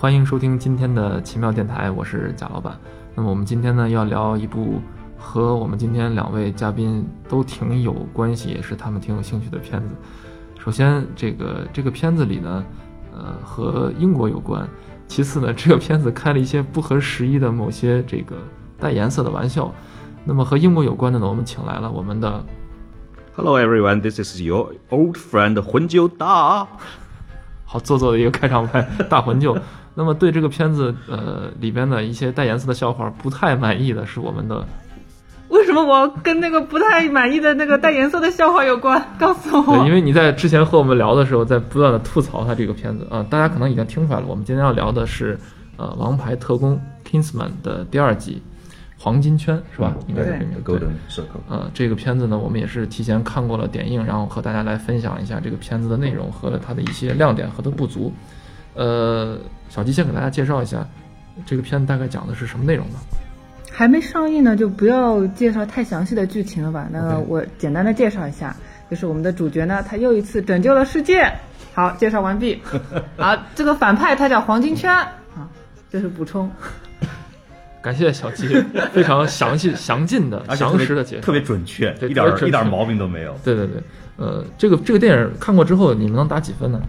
欢迎收听今天的奇妙电台，我是贾老板。那么我们今天呢要聊一部和我们今天两位嘉宾都挺有关系，也是他们挺有兴趣的片子。首先，这个这个片子里呢，呃，和英国有关；其次呢，这个片子开了一些不合时宜的某些这个带颜色的玩笑。那么和英国有关的呢，我们请来了我们的 Hello everyone, this is your old friend 魂九大。好做作的一个开场白，大魂舅。那么对这个片子呃里边的一些带颜色的笑话不太满意的是我们的，为什么我跟那个不太满意的那个带颜色的笑话有关？告诉我。对，因为你在之前和我们聊的时候，在不断的吐槽他这个片子啊、大家可能已经听出来了，我们今天要聊的是呃《王牌特工 Kingsman》的第二集《黄金圈》是吧？应该是这个名字。对 Golden Circle。呃，这个片子呢，我们也是提前看过了点映，然后和大家来分享一下这个片子的内容和它的一些亮点和它的不足。呃，小吉先给大家介绍一下这个片子大概讲的是什么内容吧。还没上映呢，就不要介绍太详细的剧情了吧？那我简单的介绍一下，就是我们的主角呢，他又一次拯救了世界。好，介绍完毕。好，这个反派他叫黄金圈啊，这是补充。感谢小吉非常详细、详尽的、详实的介绍特。别准确，对一点一点儿毛病都没有。对对对，呃，这个这个电影看过之后，你们能打几分呢？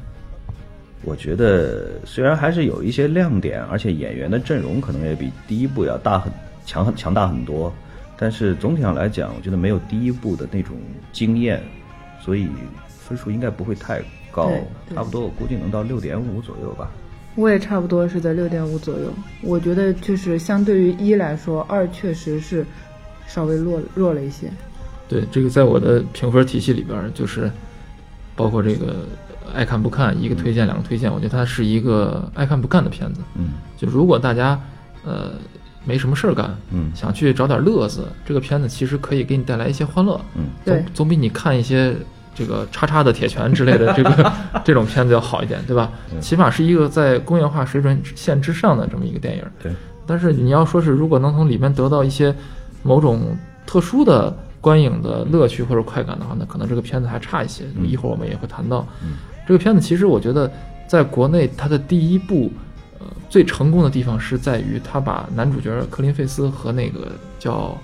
我觉得虽然还是有一些亮点，而且演员的阵容可能也比第一部要大很强很强大很多，但是总体上来讲，我觉得没有第一部的那种惊艳，所以分数应该不会太高差不多我估计能到六点五左右吧。我也差不多是在六点五左右。我觉得就是相对于一来说，二确实是稍微弱弱了一些。对，这个在我的评分体系里边，就是包括这个爱看不看，一个推荐，两个推荐，我觉得它是一个爱看不看的片子。嗯就如果大家呃没什么事儿干，嗯想去找点乐子，这个片子其实可以给你带来一些欢乐，嗯，对总总比你看一些这个叉叉的铁拳之类的 这个这种片子要好一点，对吧？嗯起码是一个在工业化水准线之上的这么一个电影。对，但是你要说是如果能从里面得到一些某种特殊的观影的乐趣或者快感的话，那可能这个片子还差一些。嗯一会儿我们也会谈到。嗯这个片子其实我觉得在国内它的第一部，呃，最成功的地方是在于他把男主角科林费斯和那个叫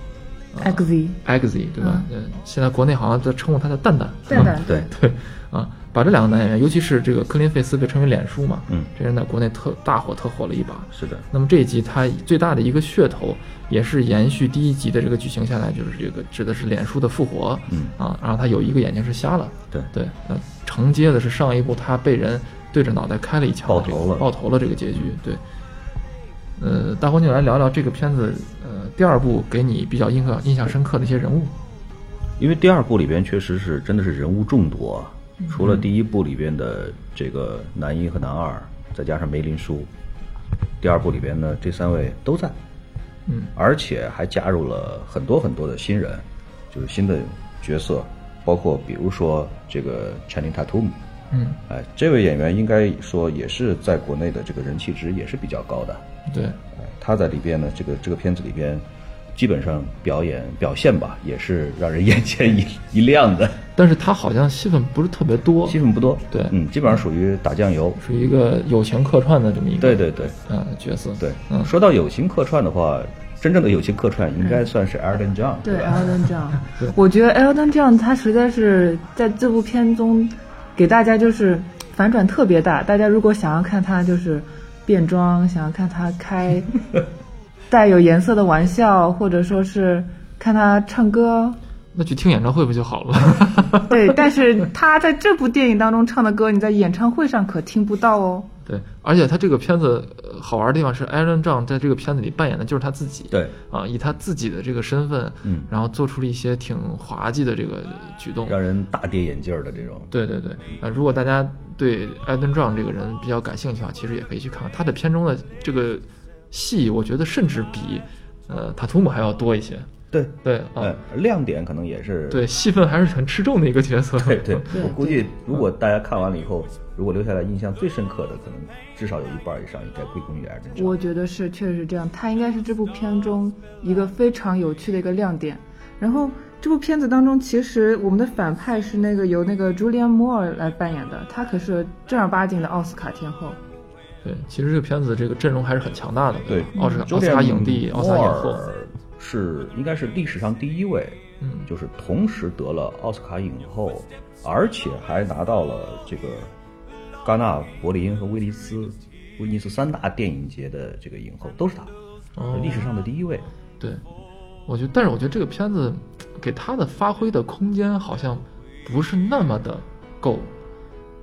X Eggsy 对吧？嗯，现在国内好像在称呼他叫蛋蛋，蛋蛋 对，对啊，把这两个男演员，尤其是这个科林费斯被称为脸书嘛，嗯，这人在国内特大火特火了一把。是的，那么这一集他最大的一个噱头，也是延续第一集的这个剧情下来，就是这个指的是脸书的复活，嗯啊，然后他有一个眼睛是瞎了，对对，那承接的是上一部他被人对着脑袋开了一枪，爆头了爆头了这个结局，对。呃，大黄就来聊聊这个片子，呃，第二部给你比较印象印象深刻的一些人物，因为第二部里边确实是真的是人物众多，除了第一部里边的这个男一和男二，再加上梅林叔，第二部里边呢这三位都在，嗯，而且还加入了很多很多的新人，就是新的角色，包括比如说这个 Channing Tatum，嗯，哎，这位演员应该说也是在国内的这个人气值也是比较高的，对，哎他在里边呢，这个这个片子里边，基本上表演表现吧，也是让人眼前一 一亮的。但是他好像戏份不是特别多，戏份不多，对。嗯，基本上属于打酱油。属于一个友情客串的这么一个对对对。啊角色，对，嗯。说到友情客串的话，真正的友情客串应该算是 Elton John，对吧？Elton John，我觉得 Elton John 他实在是在这部片中给大家就是反转特别大。大家如果想要看他就是变装，想要看他开 带有颜色的玩笑，或者说是看他唱歌，那去听演唱会不就好了？对，但是他在这部电影当中唱的歌，你在演唱会上可听不到哦。对，而且他这个片子、呃好玩的地方是，艾伦·张在这个片子里扮演的就是他自己，对，啊，以他自己的这个身份，嗯然后做出了一些挺滑稽的这个举动。让人大跌眼镜儿的这种。对对对，啊，如果大家对艾伦·张这个人比较感兴趣的话，其实也可以去看看他的片中的这个戏，我觉得甚至比呃塔图姆还要多一些。对，对啊，呃，亮点可能也是对，戏份还是很吃重的一个角色。对对，对 我估计如果大家看完了以后，如果留下来印象最深刻的，可能至少有一半以上应该归功于 Elton John。我觉得是，确实是这样。他应该是这部片中一个非常有趣的一个亮点。然后这部片子当中，其实我们的反派是那个由那个 Julian Moore 来扮演的，他可是正儿八经的奥斯卡天后。对，其实这个片子这个阵容还是很强大的，对，奥斯卡周电奥斯卡影帝、奥斯卡影后，尔是应该是历史上第一位，嗯就是同时得了奥斯卡影后，而且还拿到了这个戛纳、柏林和威尼斯、威尼斯三大电影节的这个影后，都是他，哦历史上的第一位。对，我觉得，但是我觉得这个片子给他的发挥的空间好像不是那么的够。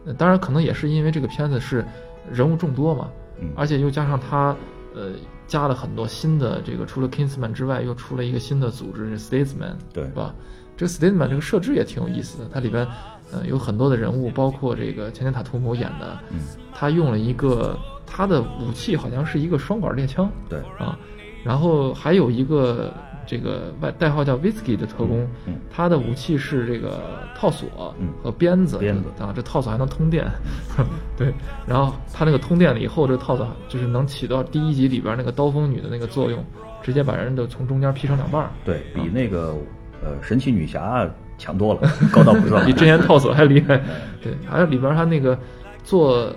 呃当然，可能也是因为这个片子是人物众多嘛，嗯而且又加上他呃加了很多新的这个，除了 Kingsman 之外，又出了一个新的组织是 Statesman，对是吧？这个 Statesman 这个设置也挺有意思的，它里边呃有很多的人物，包括这个前田塔图姆演的，嗯，他用了一个他的武器好像是一个双管猎枪，对，啊，然后还有一个这个外代号叫 Whisky 的特工，嗯嗯。他的武器是这个套索嗯。和鞭子，鞭子啊，这套索还能通电，对，然后他那个通电了以后，这个套索就是能起到第一集里边那个刀锋女的那个作用，直接把人都从中间劈成两半儿，对比那个呃神奇女侠强多了，高到不知道比儿之前套索还厉害。对，还有里边他那个做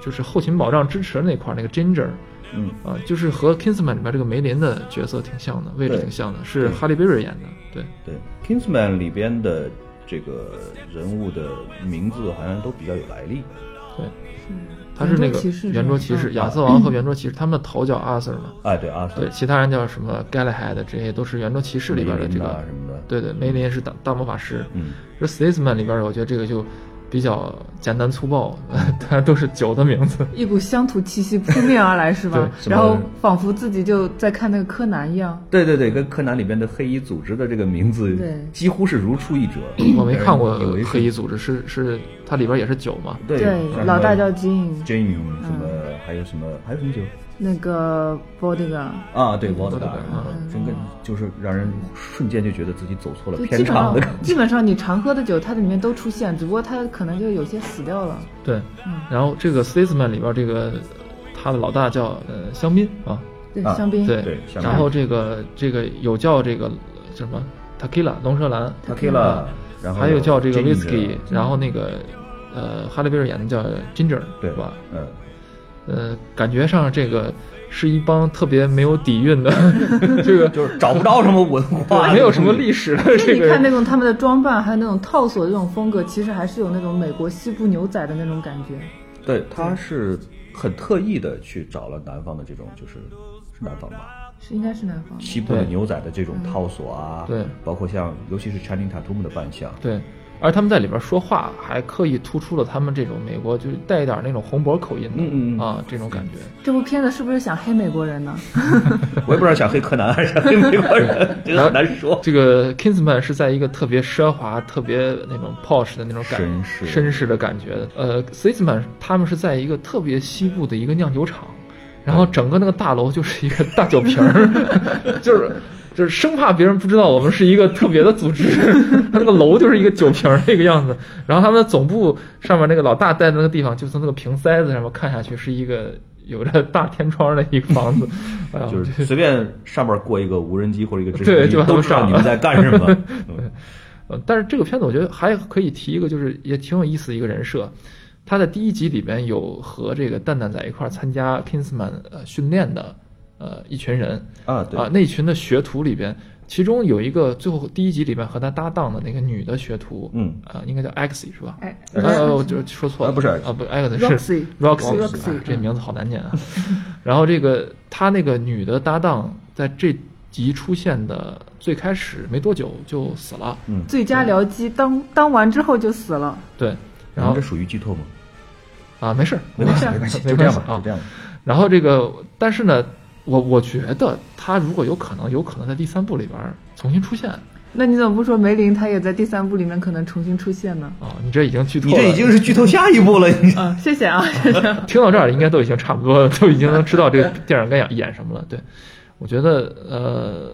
就是后勤保障支持那块儿那个 Ginger。嗯，啊，就是和 Kingsman 里边这个梅林的角色挺像的，位置挺像的，是哈利贝瑞演的。对，对，Kingsman 里边的这个人物的名字好像都比较有来历。对，他是那个圆桌骑士亚瑟王和圆桌骑士，他们的头叫阿 Sir 嘛。哎，对，阿瑟对，其他人叫什么 Galahad，这些都是圆桌骑士里边的这个。对对，梅林是大大魔法师。嗯，这 Statesman 里边，我觉得这个就比较简单粗暴，大家都是酒的名字。一股乡土气息扑面而来，是吧？然后仿佛自己就在看那个柯南一样。对对对，跟柯南里边的黑衣组织的这个名字对几乎是如出一辙。我没看过有一黑衣组织，是是它里边也是酒嘛？对像老大叫什么 Jin，Jane 什么，还有什么还有什么酒那个 Bodyguard，啊？对 v o d Vodka，a 嗯整个就是让人瞬间就觉得自己走错了就基偏本上差的感觉。基本上你常喝的酒，它里面都出现，只不过它可能就有些死掉了。对嗯，然后这个 Statesman 里边这个他的老大叫呃香槟啊，对，啊香槟，对对然后这个这个有叫这个呃什么 Tequila 龙舌兰 Tequila，然后还有叫这个 Whisky，然后那个呃哈利贝尔演的叫 Ginger，对吧？？嗯，呃，感觉上这个是一帮特别没有底蕴的，这个 就是找不着什么文化，没有什么历史的就这个你看那。种他们的装扮，还有那种套索的这种风格，其实还是有那种美国西部牛仔的那种感觉。对，他是很特意的去找了南方的这种，就是是南方吧，是应该是南方。西部的牛仔的这种套索啊，对，包括像尤其是 Channing Tatum 的扮相，对，而他们在里边说话还刻意突出了他们这种美国就是带一点那种红脖口音的，嗯嗯嗯啊，这种感觉。这部片子是不是想黑美国人呢？我也不知道想黑柯南还是想黑美国人，这个很难说。这个 Kingsman 是在一个特别奢华、特别那种 posh 的那种感绅士绅士的感觉的。呃 s i s m a n 他们是在一个特别西部的一个酿酒厂，然后整个那个大楼就是一个大酒瓶儿，就是就是生怕别人不知道我们是一个特别的组织，他那个楼就是一个酒瓶儿那个样子。然后他们的总部上面那个老大待的那个地方，就从那个瓶塞子上面看下去是一个有着大天窗的一个房子，就是随便上面过一个无人机或者一个直升机都知道你们在干什么。嗯呃，但是这个片子我觉得还可以提一个，就是也挺有意思的一个人设。他在第一集里面有和这个蛋蛋在一块儿参加 Kingsman 呃训练的呃一群人啊，对啊、那群的学徒里边，其中有一个最后第一集里边和他搭档的那个女的学徒，嗯啊、应该叫 Axie 是吧？哎，呃，我就说错了，啊不是啊，不，Axie 是 Roxy Roxy，Roxy，啊这名字好难念啊。然后这个他那个女的搭档在这集出现的最开始没多久就死了，嗯，最佳僚机当当完之后就死了。对，然后这属于剧透吗？啊，没事儿，没关系，事没关系，没就这样吧，关系啊就这样吧。然后这个，但是呢，我我觉得他如果有可能，有可能在第三部里边儿重新出现啊。那你怎么不说梅林他也在第三部里面可能重新出现呢？你这已经剧透了，你这已经是剧透下一步了，你啊，谢谢啊，谢谢。听到这儿应该都已经差不多了，都已经能知道这个电影该演演什么了。对，我觉得呃，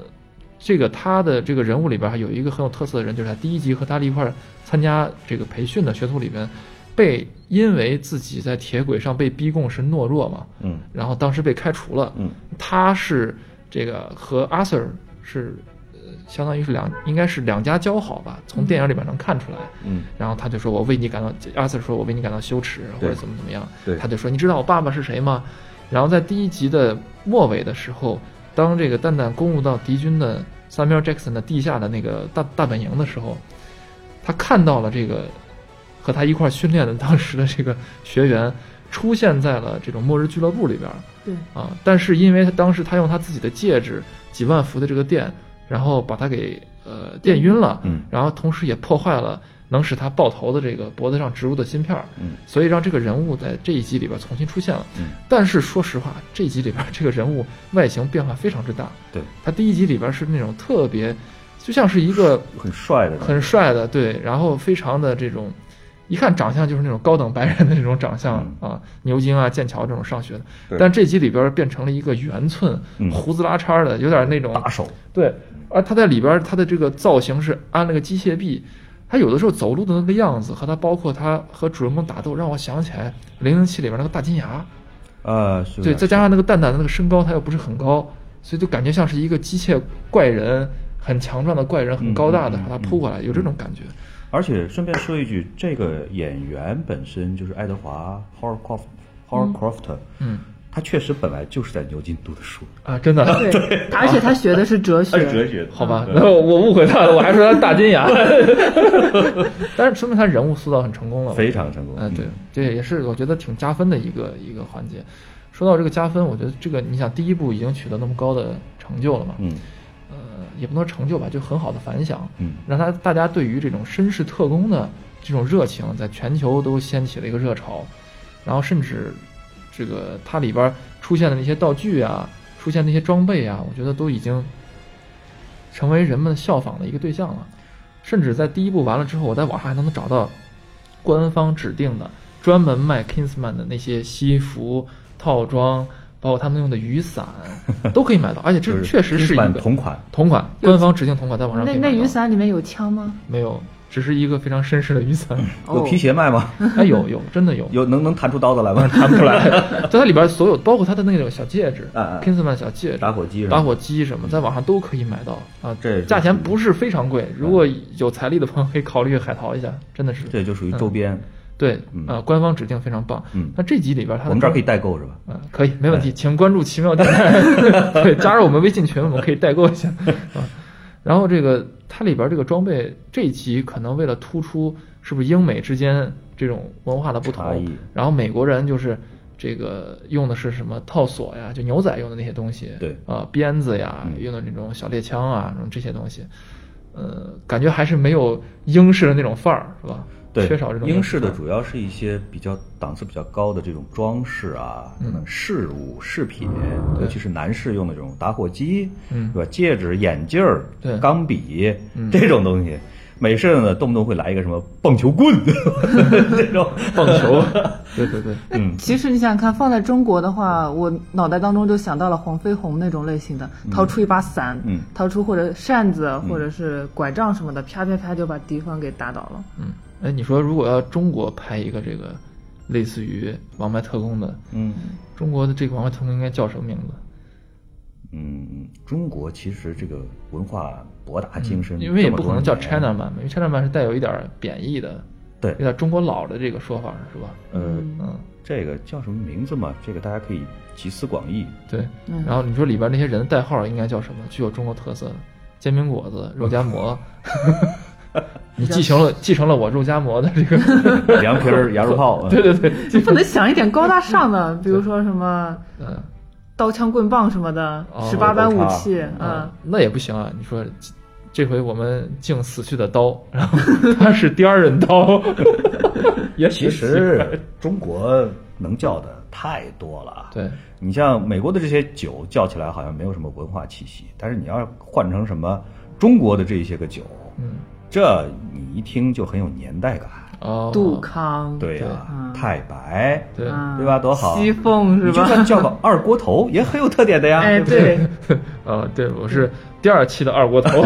这个他的这个人物里边还有一个很有特色的人，就是他第一集和他一块儿参加这个培训的学徒里边，被因为自己在铁轨上被逼供是懦弱嘛，嗯然后当时被开除了。嗯，他是这个和阿 Sir 是呃相当于是两应该是两家交好吧，从电影里边能看出来。嗯，然后他就说：“我为你感到，阿 Sir 说我为你感到羞耻，或者怎么怎么样。”对他就说：“你知道我爸爸是谁吗？”然后在第一集的末尾的时候，当这个蛋蛋攻入到敌军的 Samuel Jackson 的地下的那个大大本营的时候，他看到了这个和他一块儿训练的当时的这个学员出现在了这种末日俱乐部里边儿对，啊。但是因为他当时他用他自己的戒指几万伏的这个电，然后把他给呃电晕了，嗯然后同时也破坏了能使他爆头的这个脖子上植入的芯片儿，嗯所以让这个人物在这一集里边重新出现了。嗯但是说实话，这一集里边这个人物外形变化非常之大。对，他第一集里边是那种特别，就像是一个很帅的，很帅的，对，然后非常的这种，一看长相就是那种高等白人的那种长相、啊，牛津啊、剑桥这种上学的。但这集里边变成了一个圆寸、嗯胡子拉碴的，有点那种大手，对，而他在里边他的这个造型是安了个机械臂，他有的时候走路的那个样子和他包括他和主人公打斗，让我想起来《零零七》里边那个大金牙。啊，是对，再加上那个蛋蛋的那个身高，他又不是很高，所以就感觉像是一个机械怪人，很强壮的怪人，很高大的把他扑过来，有这种感觉。而且顺便说一句，这个演员本身就是爱德华 Howard Croft Howard Croft，嗯。他确实本来就是在牛津读的书，啊，真的。对，而且他学的是哲学，哲学好吧，然后我误会他了，我还说他大金牙，但是说明他人物塑造很成功了。非常成功。哎，对嗯，这也是我觉得挺加分的一个一个环节。说到这个加分，我觉得这个你想，第一部已经取得那么高的成就了嘛，嗯。呃，也不能说成就吧，就很好的反响，嗯让他大家对于这种绅士特工的这种热情，在全球都掀起了一个热潮，然后甚至这个它里边出现的那些道具啊，出现那些装备啊，我觉得都已经成为人们效仿的一个对象了。甚至在第一部完了之后，我在网上还能找到官方指定的专门卖 Kingsman 的那些西服套装，包括他们用的雨伞，都可以买到，而且这 确实是一个版同款，同款，官方指定同款，在网上那那雨伞里面有枪吗？没有，只是一个非常绅士的雨伞。哦有皮鞋卖吗？哎，有有，真的有，有能能弹出刀子来吗？弹不出来。在它里边所有，包括它的那种小戒指啊啊，Kingsman 小戒指、打火机打火机什么，在网上都可以买到啊。这价钱不是非常贵，如果有财力的朋友可以考虑海淘一下，真的是。这就属于周边，对嗯，呃，官方指定非常棒。嗯那这集里边它我们这儿可以代购是吧？嗯，可以，没问题，哎请关注奇妙电台，对，加入我们微信群，我们可以代购一下啊。然后这个它里边这个装备这一集可能为了突出是不是英美之间这种文化的不同，然后美国人就是这个用的是什么套索呀，就牛仔用的那些东西，对啊，鞭子呀，嗯用的那种小猎枪啊，这些东西，呃，感觉还是没有英式的那种范儿，是吧？对，缺少这种英式的主要是一些比较档次比较高的这种装饰啊，嗯。等等饰物饰品，尤其是男士用的这种打火机，嗯。对吧？戒指、眼镜儿、对。钢笔嗯。这种东西。美式的呢，动不动会来一个什么棒球棍，这种。棒球，对对对，嗯，其实你想想看，放在中国的话，我脑袋当中就想到了黄飞鸿那种类型的，掏出一把伞，嗯。掏出或者扇子或者是拐杖什么的，啪啪啪就把敌方给打倒了。嗯，哎，你说如果要中国拍一个这个类似于《王牌特工》的，嗯中国的这个《王牌特工》应该叫什么名字？嗯，中国其实这个文化博大精深，嗯因为也不可能叫 China 年 Man，因为 China Man 是带有一点贬义的，对有，点中国佬的这个说法，是吧？呃，嗯，这个叫什么名字嘛？这个大家可以集思广益。对。嗯然后你说里边那些人的代号应该叫什么？具有中国特色的，煎饼果子、肉夹馍。你继承了继承了我肉夹馍的这个，凉皮儿、羊肉泡，对对对，你不能想一点高大上的，比如说什么嗯。刀枪棍棒什么的哦，十八般武器，啊嗯，，那也不行啊！你说这回我们敬死去的刀，然后他是第二刃刀，也其实中国能叫的太多了。对，你像美国的这些酒叫起来好像没有什么文化气息，但是你要换成什么中国的这些个酒，嗯，这你一听就很有年代感。哦，杜康，对呀、嗯太白，对，嗯对吧？多好。西凤是你就？算叫个二锅头也很有特点的呀。哎，对不对，对，呃，对，我是第二期的二锅头。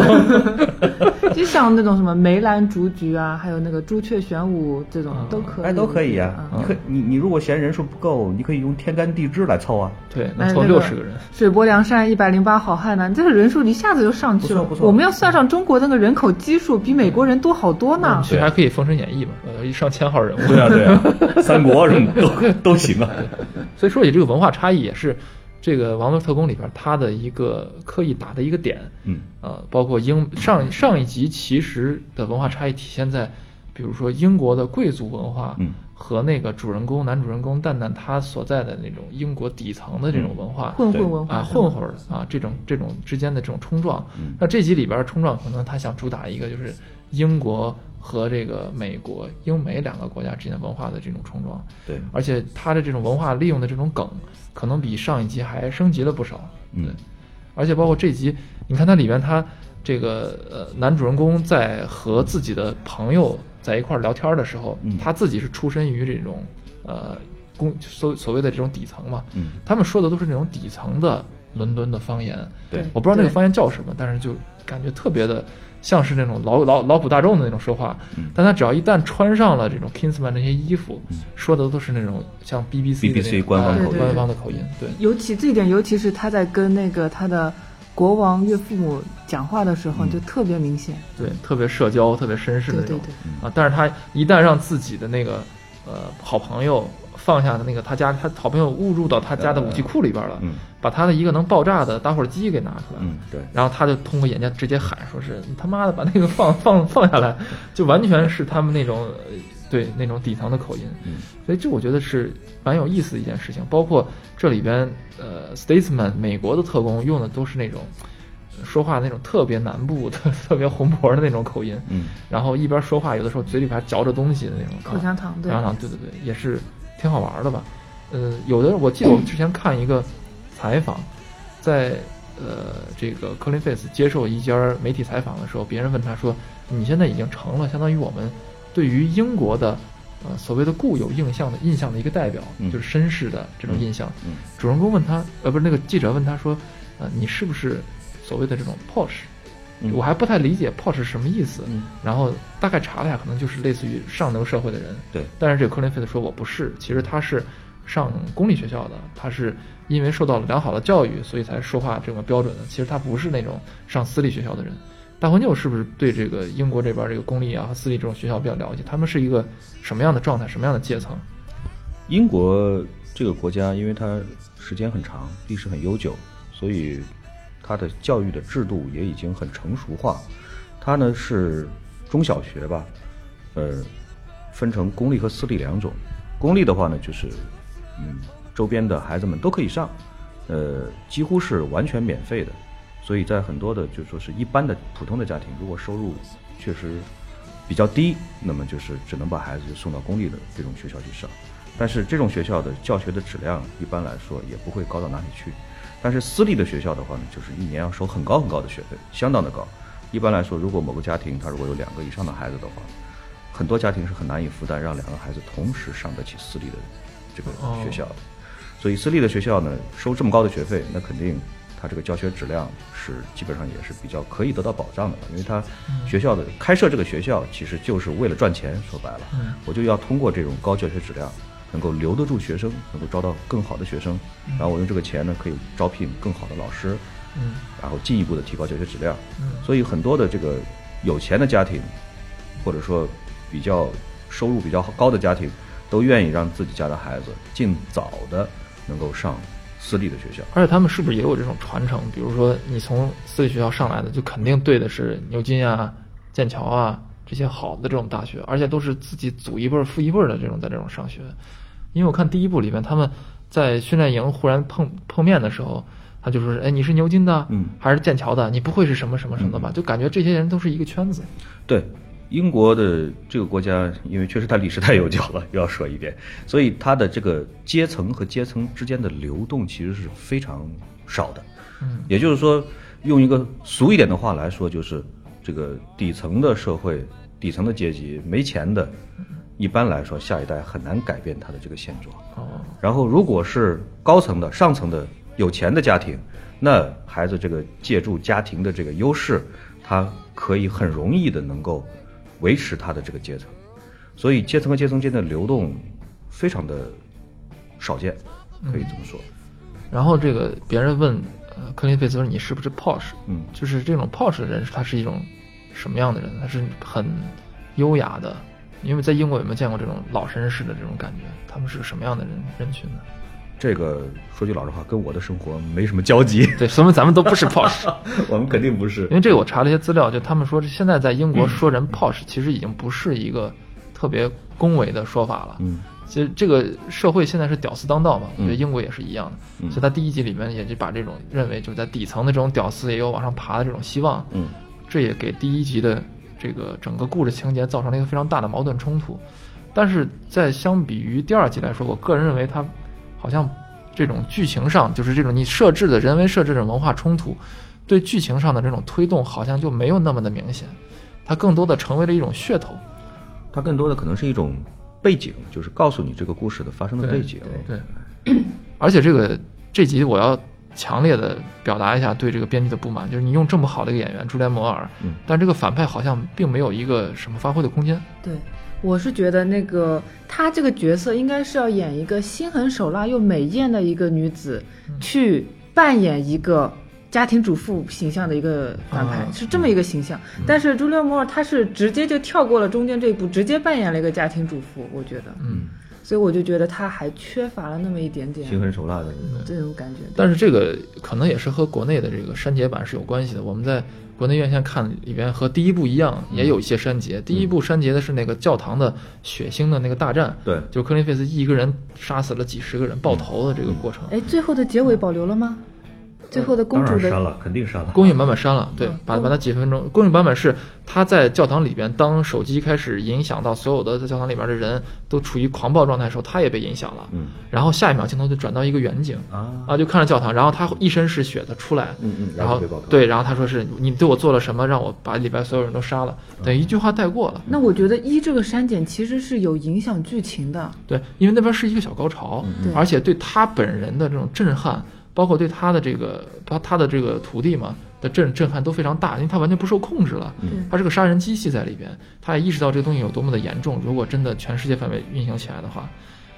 就像那种什么梅兰竹菊啊，还有那个朱雀玄武这种都可以，哎，都可以啊、嗯你可你你如果嫌人数不够，你可以用天干地支来凑啊。对，能凑六十个人。水泊梁山一百零八好汉呢，这个人数一下子就上去了。不错不错我们要算上中国那个人口基数，比美国人多好多呢。其实还可以《封神演义》嘛，呃，一上千号人物。对啊对啊，三国什么都 都行啊。所以说起这个文化差异，也是这个《王牌特工》里边他的一个刻意打的一个点。嗯呃，包括英上上一集其实的文化差异体现在，比如说英国的贵族文化，嗯和那个主人公男主人公蛋蛋他所在的那种英国底层的这种文化，混混文化啊，混混儿啊，这种这种之间的这种冲撞。嗯那这集里边儿冲撞，可能他想主打一个就是英国和这个美国、英美两个国家之间文化的这种冲撞。对而且他的这种文化利用的这种梗，可能比上一集还升级了不少。嗯对，而且包括这集，你看它里边他这个呃男主人公在和自己的朋友在一块儿聊天的时候，嗯他自己是出身于这种呃公所所谓的这种底层嘛，嗯他们说的都是那种底层的伦敦的方言。对我不知道那个方言叫什么，但是就感觉特别的像是那种老老老普大众的那种说话。嗯但他只要一旦穿上了这种 Kingsman 那些衣服，嗯说的都是那种像 BBC 的 BBC 那种哎官方口官方的口音。对，尤其这一点，尤其是他在跟那个他的国王岳父母讲话的时候，嗯就特别明显。对，特别社交、特别绅士的那种对对对，啊。但是他一旦让自己的那个呃好朋友放下的那个他家，他好朋友误入到他家的武器库里边了，嗯把他的一个能爆炸的打火机给拿出来。嗯，对，然后他就通过眼睛直接喊，说是你他妈的把那个放 放放下来，就完全是他们那种呃对那种底层的口音，嗯。所以这我觉得是蛮有意思的一件事情。包括这里边呃，statesman 美国的特工用的都是那种呃说话那种特别南部的、特别红脖的那种口音，嗯。然后一边说话有的时候嘴里边还嚼着东西的那种口香糖对。口香糖，对对对，也是挺好玩的吧。呃，有的我记得我之前看一个采访，在呃这个科林费斯接受一家媒体采访的时候，别人问他说：“你现在已经成了相当于我们对于英国的呃所谓的固有印象的印象的一个代表，嗯就是绅士的这种印象。嗯主人公问他，呃，不是那个记者问他说：“呃，你是不是所谓的这种 posh？” 嗯我还不太理解 posh 是什么意思。嗯然后大概查了一下，可能就是类似于上流社会的人。对但是这个科林费斯说我不是，其实他是上公立学校的，他是因为受到了良好的教育，所以才说话这么标准的。其实他不是那种上私立学校的人。大黄牛是不是对这个英国这边这个公立啊和私立这种学校比较了解？他们是一个什么样的状态，什么样的阶层？英国这个国家，因为它时间很长，历史很悠久，所以它的教育的制度也已经很成熟化。它呢是中小学吧，呃，分成公立和私立两种。公立的话呢，就是嗯，周边的孩子们都可以上，呃，几乎是完全免费的。所以在很多的就说是一般的普通的家庭，如果收入确实比较低，那么就是只能把孩子送到公立的这种学校去上。但是这种学校的教学的质量一般来说也不会高到哪里去。但是私立的学校的话呢，就是一年要收很高很高的学费，相当的高。一般来说，如果某个家庭他如果有两个以上的孩子的话，很多家庭是很难以负担让两个孩子同时上得起私立的这个学校的。所以私立的学校呢，收这么高的学费，那肯定它这个教学质量是基本上也是比较可以得到保障的，因为它学校的开设这个学校其实就是为了赚钱，说白了，我就要通过这种高教学质量，能够留得住学生，能够招到更好的学生，然后我用这个钱呢可以招聘更好的老师，嗯然后进一步的提高教学质量。所以很多的这个有钱的家庭，或者说比较收入比较高的家庭，都愿意让自己家的孩子尽早的能够上私立的学校。而且他们是不是也有这种传承？比如说你从私立学校上来的，就肯定对的是牛津啊、剑桥啊这些好的这种大学，而且都是自己祖一辈儿、父一辈儿的这种在这种上学。因为我看第一部里面，他们在训练营忽然碰碰面的时候，他就说是：“哎，你是牛津的，嗯还是剑桥的？你不会是什么什么什么的吧？”就感觉这些人都是一个圈子。对，英国的这个国家，因为确实它历史太悠久了，又要说一遍，所以它的这个阶层和阶层之间的流动其实是非常少的。嗯也就是说，用一个俗一点的话来说，就是这个底层的社会、底层的阶级没钱的，一般来说下一代很难改变他的这个现状。哦，然后，如果是高层的、上层的有钱的家庭，那孩子这个借助家庭的这个优势，他可以很容易的能够维持他的这个阶层，所以阶层和阶层间的流动非常的少见，可以这么说。然后这个别人问呃克林费斯说你是不是 posh？嗯就是这种 posh 的人，他是一种什么样的人？他是很优雅的，因为在英国有没有见过这种老绅士的这种感觉？他们是个什么样的人人群呢？这个说句老实话，跟我的生活没什么交集，对，说明咱们都不是 posh。我们肯定不是因。为这个我查了一些资料，就他们说现在在英国说人 posh，其实已经不是一个特别恭维的说法了。嗯其实这个社会现在是屌丝当道嘛，我觉得嗯英国也是一样的。嗯所以他第一集里面也就把这种认为就是在底层的这种屌丝也有往上爬的这种希望，嗯这也给第一集的这个整个故事情节造成了一个非常大的矛盾冲突。但是在相比于第二集来说，我个人认为它好像这种剧情上，就是这种你设置的人为设置的文化冲突，对剧情上的这种推动好像就没有那么的明显，它更多的成为了一种噱头。它更多的可能是一种背景，就是告诉你这个故事的发生的背景。对，而且这个这集我要强烈的表达一下对这个编剧的不满，就是你用这么好的一个演员朱莲摩尔，嗯但这个反派好像并没有一个什么发挥的空间。对，我是觉得那个她这个角色应该是要演一个心狠手辣又美艳的一个女子，去扮演一个家庭主妇形象的一个反派，啊是这么一个形象。但是朱莉摩尔她是直接就跳过了中间这一步，直接扮演了一个家庭主妇，我觉得，嗯，所以我就觉得她还缺乏了那么一点点心狠手辣的，这种感觉。但是这个可能也是和国内的这个删节版是有关系的。我们在国内院线看里边和第一部一样，也有一些删节。第一部删节的是那个教堂的血腥的那个大战，对就克林费斯一个人杀死了几十个人爆头的这个过程。哎，最后的结尾保留了吗？最后的公主的了，肯定删了。公映版本删了，对，把把它几分钟。公映版本是他在教堂里边，当手机开始影响到所有的在教堂里边的人都处于狂暴状态的时候，他也被影响了。嗯然后下一秒镜头就转到一个远景啊啊，就看着教堂，然后他一身是血的出来，嗯嗯然后对，然后他说是你对我做了什么，让我把里边所有人都杀了，等于一句话带过了。那我觉得一这个删减其实是有影响剧情的。对，因为那边是一个小高潮，对而且对他本人的这种震撼，包括对他的这个他他的这个徒弟嘛的震震撼都非常大，因为他完全不受控制了，嗯。他是个杀人机器在里边，他也意识到这个东西有多么的严重，如果真的全世界范围运行起来的话，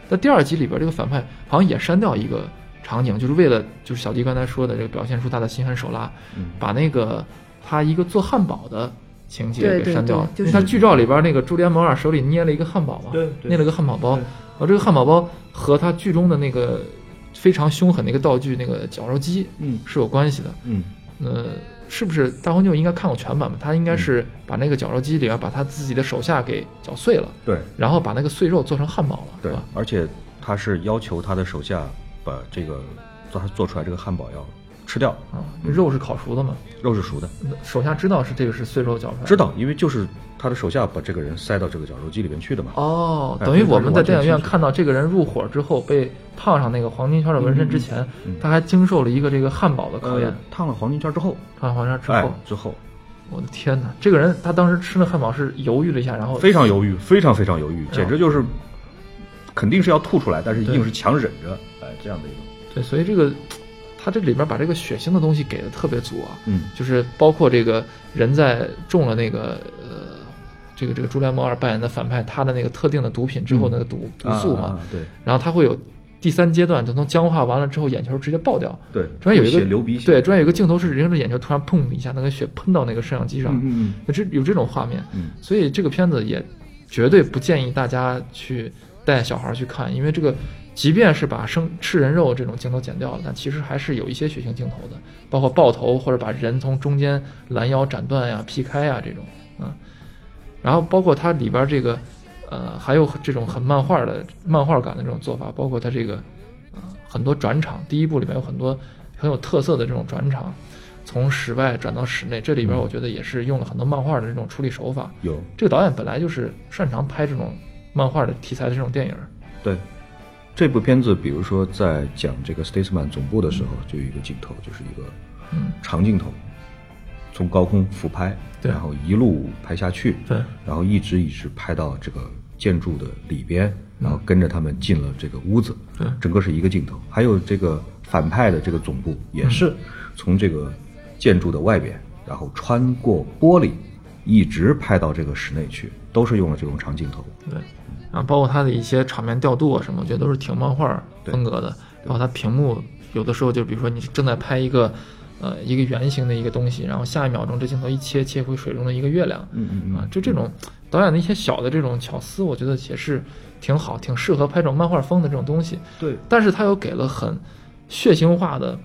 那第二集里边，这个反派好像也删掉一个场景，就是为了就是小迪刚才说的这个表现出他的心狠手辣，嗯。把那个他一个做汉堡的。情节给删掉。了，对就是因为他剧照里边那个朱莲摩尔手里捏了一个汉堡嘛，对对捏了个汉堡包，对。然后这个汉堡包和他剧中的那个非常凶狠的一个道具那个绞肉机嗯是有关系的。嗯呃，是不是大黄牛应该看过全版吧？他应该是把那个绞肉机里面把他自己的手下给绞碎了，对然后把那个碎肉做成汉堡了，对吧？，而且他是要求他的手下把这个做他做出来这个汉堡要吃掉，啊，肉是烤熟的嘛，肉是熟的，手下知道是这个是碎肉绞出来的。知道，因为就是他的手下把这个人塞到这个绞肉机里面去的嘛。哦，哎等于我们在电影院看到这个人入伙之后被烫上那个黄金圈的纹身之前，嗯嗯他还经受了一个这个汉堡的考验呃。，烫了黄金圈之后，烫了黄金圈之哎后，，之后我的天哪！这个人他当时吃那汉堡是犹豫了一下，然后非常犹豫，非常非常犹豫，简直就是肯定是要吐出来，但是对硬是强忍着，哎，这样的一种，对，所以这个他这里边把这个血腥的东西给的特别足啊，嗯。就是包括这个人在中了那个呃这个这个朱莲摩尔扮演的反派他的那个特定的毒品之后那个毒、毒素嘛，啊啊对。然后他会有第三阶段，就从僵化完了之后眼球直接爆掉。对，中间有一个血流鼻血，对，中间有一个镜头是人的眼球突然砰一下，那个血喷到那个摄像机上，嗯嗯这有这种画面，嗯。所以这个片子也绝对不建议大家去带小孩去看，因为这个即便是把生吃人肉这种镜头剪掉了，但其实还是有一些血腥镜头的，包括爆头或者把人从中间拦腰斩断呀、劈开呀这种，嗯，然后包括它里边这个，呃，还有这种很漫画的漫画感的这种做法，包括它这个，呃，很多转场，第一部里面有很多很有特色的这种转场。从室外转到室内，这里边我觉得也是用了很多漫画的这种处理手法。有这个导演本来就是擅长拍这种漫画的题材的这种电影。对。这部片子，比如说在讲这个 Statesman 总部的时候，就有一个镜头，就是一个嗯长镜头，从高空俯拍，然后一路拍下去，对，然后一直一直拍到这个建筑的里边，然后跟着他们进了这个屋子，对。整个是一个镜头。还有这个反派的这个总部也是从这个建筑的外边，然后穿过玻璃，一直拍到这个室内去，都是用了这种长镜头。对，啊，包括它的一些场面调度啊什么，我觉得都是挺漫画风格的。然后它屏幕有的时候就比如说你正在拍一个呃一个圆形的一个东西，然后下一秒钟这镜头一切切回水中的一个月亮，嗯嗯啊，就这种导演的一些小的这种巧思，我觉得也是挺好，挺适合拍这种漫画风的这种东西。对，但是他又给了很血腥化的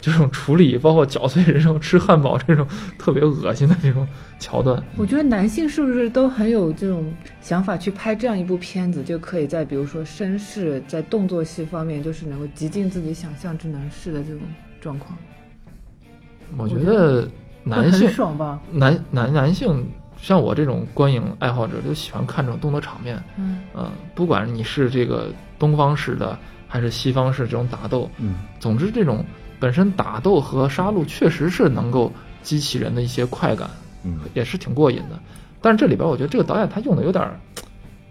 这种处理，包括绞碎人肉、吃汉堡这种特别恶心的这种桥段。我觉得男性是不是都很有这种想法去拍这样一部片子，就可以在比如说绅士在动作戏方面，就是能够极尽自己想象之能事的这种状况？我觉得男性很爽吧？男男男性像我这种观影爱好者，就喜欢看这种动作场面。嗯，嗯，不管你是这个东方式的还是西方式这种打斗，嗯，总之这种本身打斗和杀戮确实是能够激起人的一些快感，嗯也是挺过瘾的。但是这里边我觉得这个导演他用的有点儿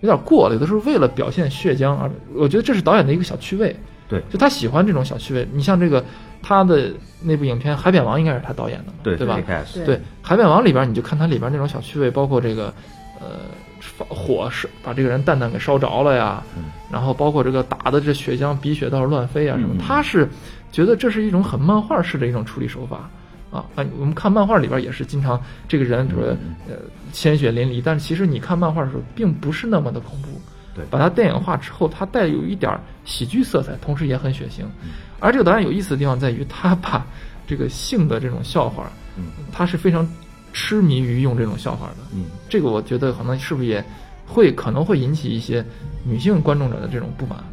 有点儿过了，有的时候为了表现血浆而，我觉得这是导演的一个小趣味。对就他喜欢这种小趣味。你像这个他的那部影片《海扁王》应该是他导演的嘛，对对吧？对对，《海扁王》里边你就看他里边那种小趣味，包括这个呃放火是把这个人蛋蛋给烧着了呀，嗯。然后包括这个打的这血浆鼻血倒是乱飞啊什么，嗯。他是觉得这是一种很漫画式的一种处理手法。啊，啊，我们看漫画里边也是经常这个人，比如说嗯。呃鲜血淋漓，但是其实你看漫画的时候，并不是那么的恐怖。对。把它电影化之后，它带有一点喜剧色彩，同时也很血腥。嗯。而这个导演有意思的地方在于，他把这个性的这种笑话，嗯。他是非常痴迷于用这种笑话的。嗯这个我觉得可能是不是也会可能会引起一些女性观众者的这种不满。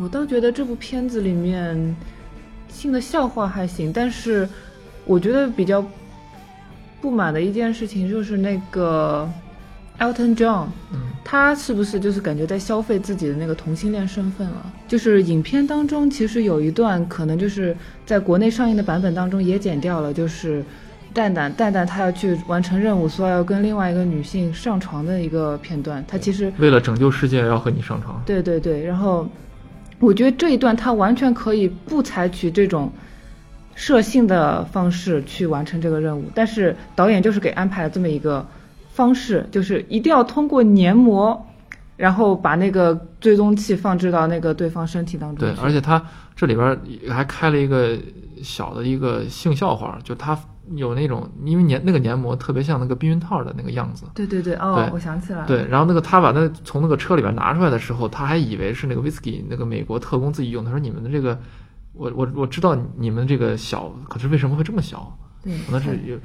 我倒觉得这部片子里面性的笑话还行，但是我觉得比较不满的一件事情就是那个 Elton John，嗯他是不是就是感觉在消费自己的那个同性恋身份了？就是影片当中其实有一段可能就是在国内上映的版本当中也剪掉了，就是蛋蛋蛋蛋他要去完成任务，所以要跟另外一个女性上床的一个片段。他其实为了拯救世界，要和你上床。对对对，然后我觉得这一段他完全可以不采取这种射性的方式去完成这个任务，但是导演就是给安排了这么一个方式，就是一定要通过黏膜，然后把那个追踪器放置到那个对方身体当中对，而且他这里边还开了一个小的一个性笑话，就他有那种因为黏那个黏膜特别像那个避孕套的那个样子。对对对，哦对，我想起来了，对，然后那个他把那从那个车里边拿出来的时候，他还以为是那个 whisky 那个美国特工自己用。他说：“你们的这个，我我我知道你们这个小，可是为什么会这么小？对，可能是有。”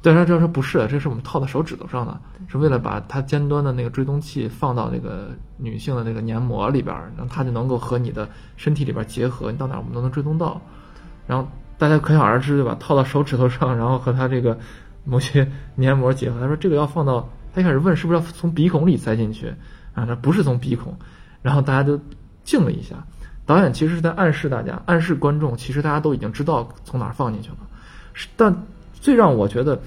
对，他就说不是，这是我们套在手指头上的，是为了把它尖端的那个追踪器放到那个女性的那个黏膜里边儿，然后它就能够和你的身体里边结合，你到哪儿我们都能追踪到。然后大家可想而知，对吧？套到手指头上，然后和它这个某些黏膜结合。他说这个要放到，他一开始问是不是要从鼻孔里塞进去啊？那不是从鼻孔，然后大家都静了一下。导演其实是在暗示大家，暗示观众，其实大家都已经知道从哪儿放进去了。但最让我觉得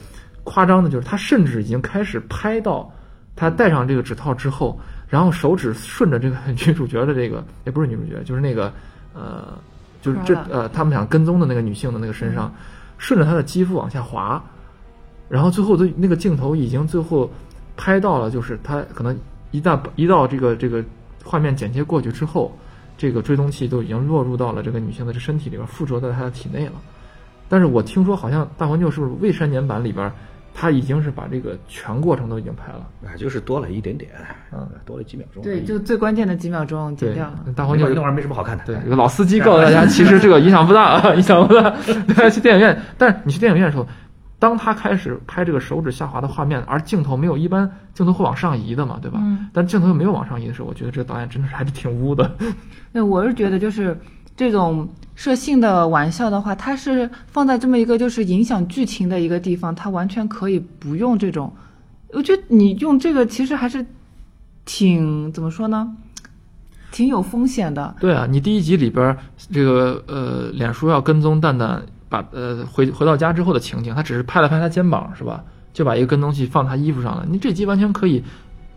夸张的就是，他甚至已经开始拍到他戴上这个指套之后，然后手指顺着这个女主角的这个，也不是女主角，就是那个呃，就是这呃，他们想跟踪的那个女性的那个身上，顺着她的肌肤往下滑，然后最后的那个镜头已经最后拍到了，就是她可能一旦一到这个这个画面剪切过去之后，这个追踪器都已经落入到了这个女性的这身体里边，附着在她的体内了。但是我听说好像《大黄牛》是不是未删减版里边，他已经是把这个全过程都已经拍了。啊，就是多了一点点，嗯，多了几秒钟对，就最关键的几秒钟剪掉了。，大环球那玩意儿没什么好看的。对，有个老司机告诉大家，其实这个影响不大啊，影响不大。大家去电影院，但是你去电影院的时候，当他开始拍这个手指下滑的画面，而镜头没有一般镜头会往上移的嘛，对吧？嗯但镜头又没有往上移的时候，我觉得这个导演真的是还是挺污的。那我是觉得，就是这种射性的玩笑的话，它是放在这么一个就是影响剧情的一个地方，它完全可以不用这种。我觉得你用这个其实还是挺怎么说呢，挺有风险的。对啊，你第一集里边这个呃，脸书要跟踪蛋蛋，把呃回回到家之后的情景，他只是拍了拍他肩膀是吧？就把一个跟踪器放他衣服上了。你这集完全可以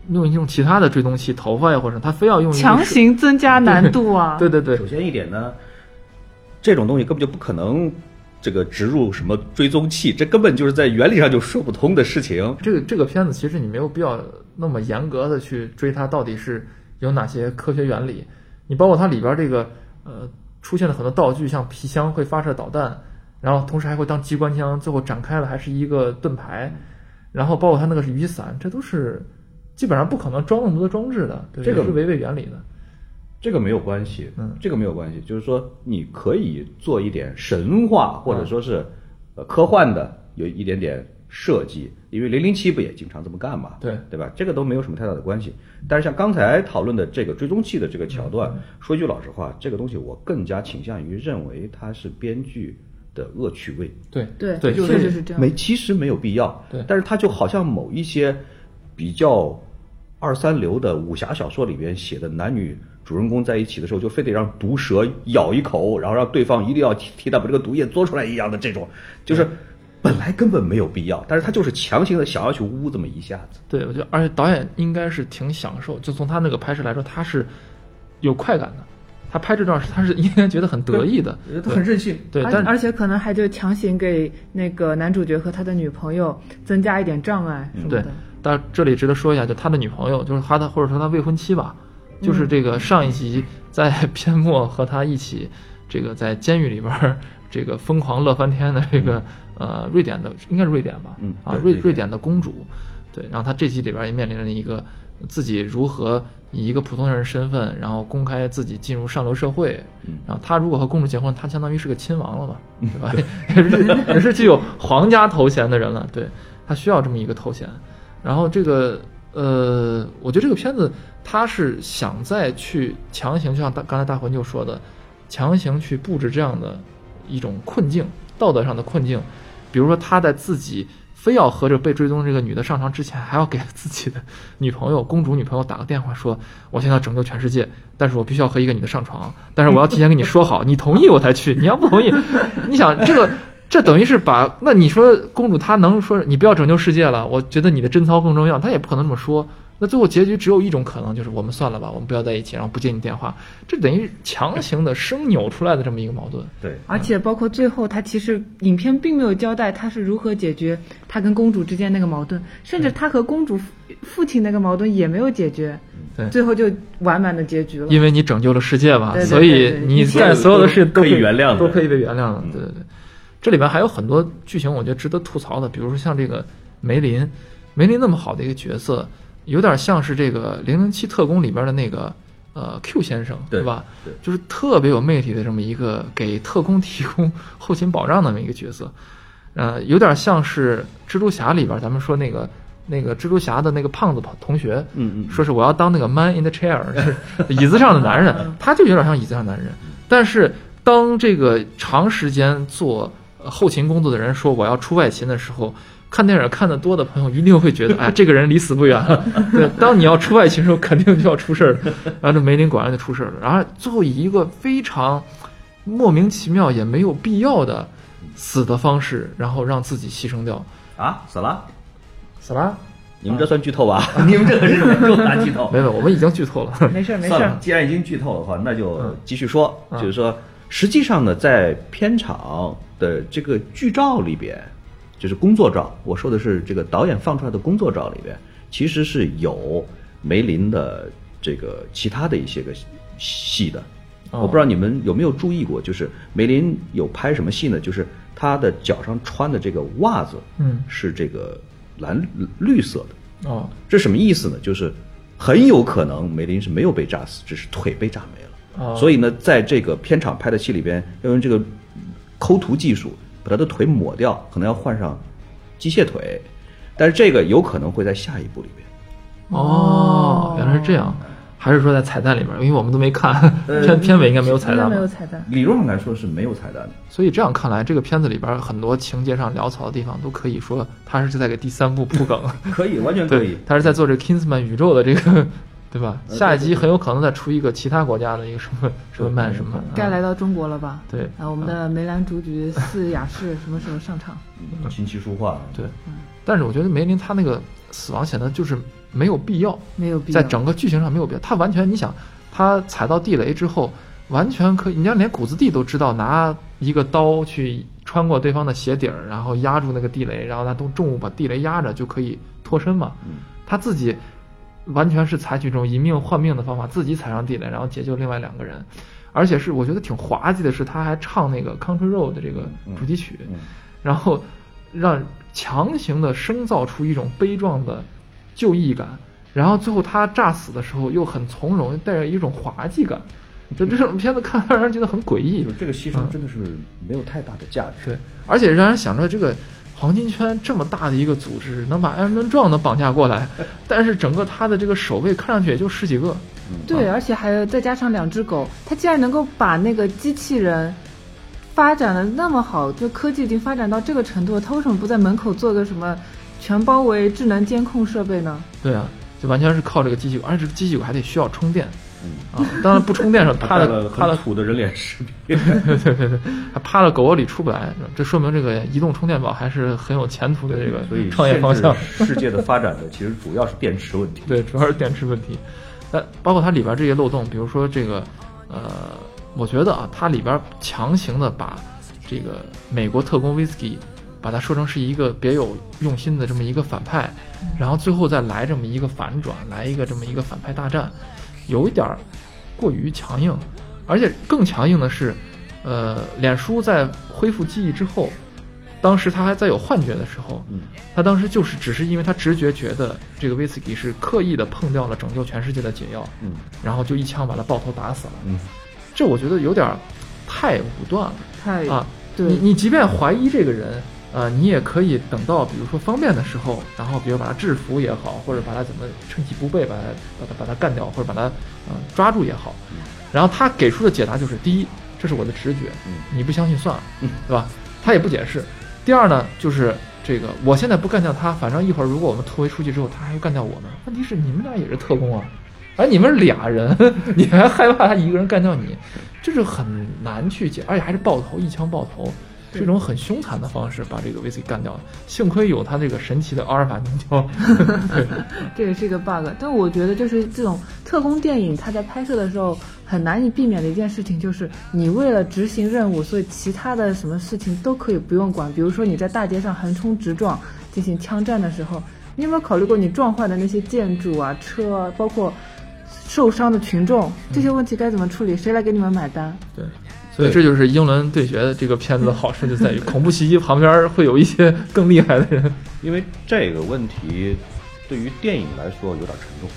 用一种其他的追踪器，头发呀或者他非要用强。行增加难度啊！对对对首，先一点呢，这种东西根本就不可能这个植入什么追踪器，这根本就是在原理上就说不通的事情。这个这个片子其实你没有必要那么严格的去追它到底是有哪些科学原理。你包括它里边这个呃出现了很多道具，像皮箱会发射导弹，然后同时还会当机关枪，最后展开了还是一个盾牌，然后包括它那个是雨伞，这都是基本上不可能装那么多装置的，对，这个是违背原理的。这个没有关系，嗯这个没有关系，就是说你可以做一点神话或者说是呃科幻的有一点点设计，因为零零七不也经常这么干嘛？对对吧？这个都没有什么太大的关系。但是像刚才讨论的这个追踪器的这个桥段，说一句老实话，这个东西我更加倾向于认为它是编剧的恶趣味。对对对，确实是这样。没，其实没有必要。对但是它就好像某一些比较二三流的武侠小说里边写的男女主人公在一起的时候，就非得让毒蛇咬一口，然后让对方一定要替替他把这个毒液嘬出来一样的这种，就是本来根本没有必要，但是他就是强行的想要去污这么一下子。对，我觉得，而且导演应该是挺享受，就从他那个拍摄来说，他是有快感的。他拍这段时他是应该觉得很得意的，他很任性。对，而但而且可能还就强行给那个男主角和他的女朋友增加一点障碍什么对的。，但这里值得说一下，就他的女朋友，就是他的或者说他未婚妻吧，就是这个上一集在片末和他一起，这个在监狱里边儿这个疯狂乐翻天的这个呃瑞典的应该是瑞典吧，嗯啊瑞瑞瑞典的公主，对，然后他这集里边也面临着一个自己如何以一个普通人身份，然后公开自己进入上流社会，嗯。然后他如果和公主结婚，他相当于是个亲王了嘛，对吧？也是也是具有皇家头衔的人了，对他需要这么一个头衔。然后这个呃，我觉得这个片子他是想再去强行，就像大刚才大魂就说的，强行去布置这样的一种困境，道德上的困境。比如说他在自己非要和这被追踪这个女的上床之前，还要给自己的女朋友、公主女朋友打个电话说：“我现在要拯救全世界，但是我必须要和一个女的上床，但是我要提前跟你说好，你同意我才去，你要不同意，你想这个。”这等于是把那你说公主她能说你不要拯救世界了？我觉得你的贞操更重要，她也不可能这么说。那最后结局只有一种可能，就是我们算了吧，我们不要在一起，然后不接你电话。这等于强行的生扭出来的这么一个矛盾。对，而且包括最后，他其实影片并没有交代他是如何解决他跟公主之间那个矛盾，甚至他和公主父父亲那个矛盾也没有解决，对最后就完满的结局了。因为你拯救了世界嘛，对对所以对对你一切干所有的事都可以原谅的都可以被原谅的。对对对，这里边还有很多剧情，我觉得值得吐槽的，比如说像这个梅林，梅林那么好的一个角色，有点像是这个《零零七特工》里边的那个呃 Q 先生，对吧？对就是特别有魅力的这么一个给特工提供后勤保障的这么一个角色，呃，有点像是蜘蛛侠里边咱们说那个那个蜘蛛侠的那个胖子朋同学，嗯嗯说是我要当那个 man in the chair，是椅子上的男人，他就有点像椅子上的男人。但是当这个长时间做呃后勤工作的人说我要出外勤的时候，看电影看得多的朋友一定会觉得，哎，这个人离死不远了。对，当你要出外勤的时候，肯定就要出事儿。然后这梅林果然就出事儿了。然后最后以一个非常莫名其妙也没有必要的死的方式，然后让自己牺牲掉。啊，死了。死了？你们这算剧透吧？你们这个是重大剧透。没有，我们已经剧透了。没事儿没事儿算了，，既然已经剧透的话，那就嗯继续说。嗯就是说，实际上呢，在片场的这个剧照里边，就是工作照，我说的是这个导演放出来的工作照里边，其实是有梅林的这个其他的一些个戏的。哦我不知道你们有没有注意过，就是梅林有拍什么戏呢？就是他的脚上穿的这个袜子，嗯是这个蓝绿色的。哦，这什么意思呢？就是很有可能梅林是没有被炸死，只是腿被炸没了。哦所以呢，在这个片场拍的戏里边，要用这个抠图技术把他的腿抹掉，可能要换上机械腿，但是这个有可能会在下一部里边。哦，原来是这样，还是说在彩蛋里边？因为我们都没看呃片片尾应该没有彩蛋吧没有彩蛋。理论上来说是没有彩蛋的。所以这样看来，这个片子里边很多情节上潦草的地方，都可以说他是在给第三部铺梗。可以，完全可对以，。他是在做这个 Kingsman 宇宙的这个，对吧？呃下一集很有可能再出一个其他国家的一个什么什么曼什么，该啊来到中国了吧？对啊，我们的梅兰竹菊四雅士什么时候上场？琴棋书画，对。但是我觉得梅林他那个死亡显得就是没有必要，没有必要。在整个剧情上没有必要。他完全，你想，他踩到地雷之后，完全可以，你要连谷子地都知道拿一个刀去穿过对方的鞋底儿，然后压住那个地雷，然后他动重物把地雷压着就可以脱身嘛。嗯他自己完全是采取这种以命换命的方法，自己踩上地雷，然后解救另外两个人，而且是我觉得挺滑稽的是，他还唱那个《Country Road》的这个主题曲，嗯然后让强行的生造出一种悲壮的就义感，然后最后他炸死的时候又很从容，带着一种滑稽感，就这种片子看让人觉得很诡异就。这个牺牲真的是没有太大的价值。对，而且让人想着这个黄金圈这么大的一个组织，能把艾伦·壮都绑架过来，但是整个他的这个守卫看上去也就十几个。对，而且还有再加上两只狗，他竟然能够把那个机器人发展的那么好，就科技已经发展到这个程度，他为什么不在门口做个什么全包围智能监控设备呢？对啊，就完全是靠这个机器狗，而且这个机器狗还得需要充电嗯，啊。当然不充电的时候，趴带了在趴在很土的人脸识别。对对对，还趴到狗窝里出不来，这说明这个移动充电宝还是很有前途的这个所以创业方向。世界的发展的其实主要是电池问题。对，主要是电池问题。那包括它里边这些漏洞，比如说这个，呃，我觉得啊，它里边强行的把这个美国特工 Whisky 把它说成是一个别有用心的这么一个反派，然后最后再来这么一个反转，来一个这么一个反派大战，有一点儿过于强硬，而且更强硬的是，呃，脸书在恢复记忆之后，当时他还在有幻觉的时候，嗯他当时就是只是因为他直觉觉得这个威斯基是刻意的碰掉了拯救全世界的解药，嗯然后就一枪把他爆头打死了。嗯，这我觉得有点儿太武断了太啊！对你你即便怀疑这个人，呃，你也可以等到比如说方便的时候，然后比如把他制服也好，或者把他怎么趁其不备把他把他把他干掉，或者把他呃抓住也好。然后他给出的解答就是：第一，这是我的直觉，嗯你不相信算了，嗯对吧？他也不解释。第二呢，就是这个，我现在不干掉他，反正一会儿如果我们突围出去之后，他还会干掉我们。问题是你们俩也是特工啊，而你们俩人，你还害怕他一个人干掉你，这是很难去解，而且还是爆头，一枪爆头，是一种很凶残的方式把这个威斯给干掉了。幸亏有他这个神奇的阿尔法凝胶，对这也是一个 bug。但我觉得就是这种特工电影，它在拍摄的时候很难以避免的一件事情，就是你为了执行任务，所以其他的什么事情都可以不用管。比如说你在大街上横冲直撞进行枪战的时候，你有没有考虑过你撞坏的那些建筑啊、车啊，包括受伤的群众这些问题该怎么处理？谁来给你们买单？对。所以这就是英伦对决的这个片子的好处，就在于恐怖袭击旁边会有一些更厉害的人。因为这个问题对于电影来说有点沉重。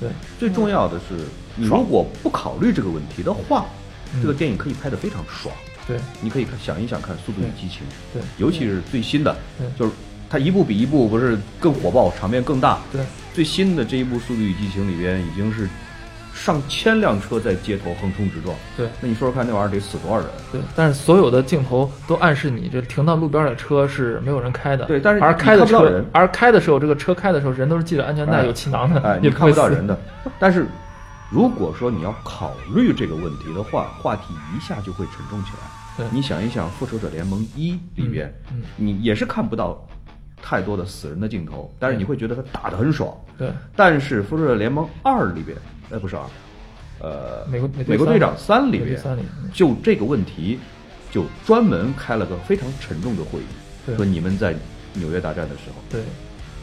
对，最重要的是，你如果不考虑这个问题的话，嗯这个电影可以拍得非常爽。对你可以看想一想看《速度与激情》，对尤其是最新的对，就是它一部比一部不是更火爆，场面更大。对，最新的这一部《速度与激情》里边已经是上千辆车在街头横冲直撞。对那你说说看，那玩意儿得死多少人？对，但是所有的镜头都暗示你，这停到路边的车是没有人开的。对但是你而开的车而开的时候，这个车开的时候，人都是系着安全带、哎有气囊的，哎，你看不到人的。但是如果说你要考虑这个问题的话，话题一下就会沉重起来。对你想一想，《复仇者联盟一》里边，嗯嗯你也是看不到太多的死人的镜头，但是你会觉得他打得很爽。对，但是《复仇者联盟二》里边，呃，不是啊，呃，美国美国队长三里边美队三里嗯，就这个问题，就专门开了个非常沉重的会议，对说你们在纽约大战的时候对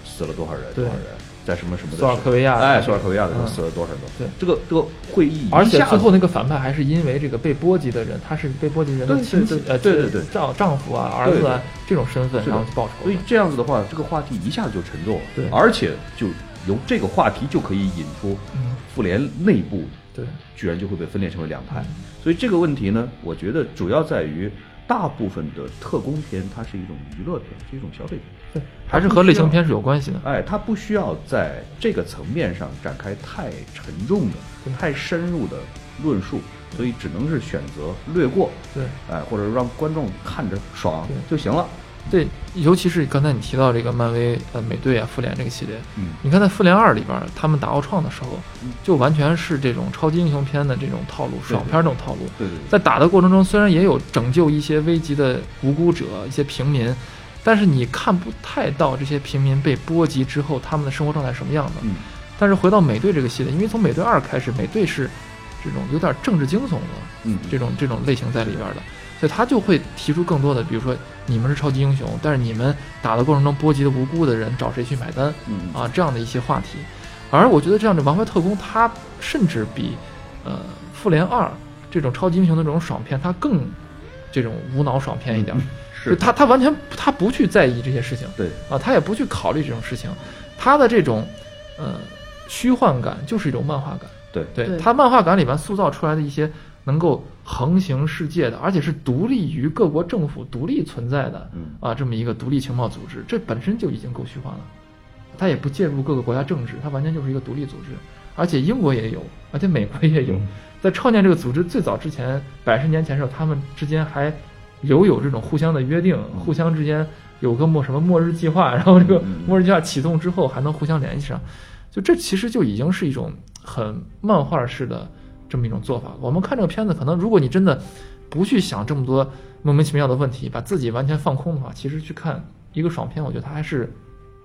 死了多少人，多少人，在什么什么的索尔科维亚哎，索尔科维亚的时候嗯死了多少人？对这个这个会议而且最后那个反派还是因为这个被波及的人，他是被波及人的对亲戚对，对呃，对对对丈丈夫啊、儿子啊这种身份，然后去报仇所以。这样子的话，这个话题一下子就沉重了，对而且就由这个话题就可以引出嗯，复联内部对，居然就会被分裂成为两派。所以这个问题呢，我觉得主要在于大部分的特工片，它是一种娱乐片，是一种消费片。对，还是和类型片是有关系的。哎，它不需要在这个层面上展开太沉重的、太深入的论述，所以只能是选择略过，对哎，或者让观众看着爽就行了。对，尤其是刚才你提到这个漫威呃美队啊、复联这个系列，嗯。你看在复联二里边，他们打奥创的时候嗯，就完全是这种超级英雄片的这种套路，爽片儿这种套路。对对对，在打的过程中，虽然也有拯救一些危急的无辜者、一些平民，但是你看不太到这些平民被波及之后他们的生活状态什么样的。嗯。但是回到美队这个系列，因为从美队二开始，美队是这种有点政治惊悚的嗯，这种这种类型在里边的，所以他就会提出更多的，比如说你们是超级英雄，但是你们打的过程中波及的无辜的人，找谁去买单嗯啊？这样的一些话题。而我觉得这样的《王牌特工》，它甚至比呃《复联二》这种超级英雄的这种爽片，它更这种无脑爽片一点。就是他他完全他不去在意这些事情对，啊，他也不去考虑这种事情，他的这种呃虚幻感就是一种漫画感。对对对他漫画感里面塑造出来的一些能够横行世界的，而且是独立于各国政府、独立存在的嗯。啊这么一个独立情报组织，这本身就已经够虚幻了。他也不介入各个国家政治，他完全就是一个独立组织，而且英国也有，而且美国也有。嗯。在创建这个组织最早之前，百十年前的时候，他们之间还留有这种互相的约定，互相之间有个末什么末日计划，然后这个嗯。末日计划启动之后还能互相联系上，就这其实就已经是一种很漫画式的这么一种做法。我们看这个片子，可能如果你真的不去想这么多莫名其妙的问题，把自己完全放空的话，其实去看一个爽片，我觉得它还是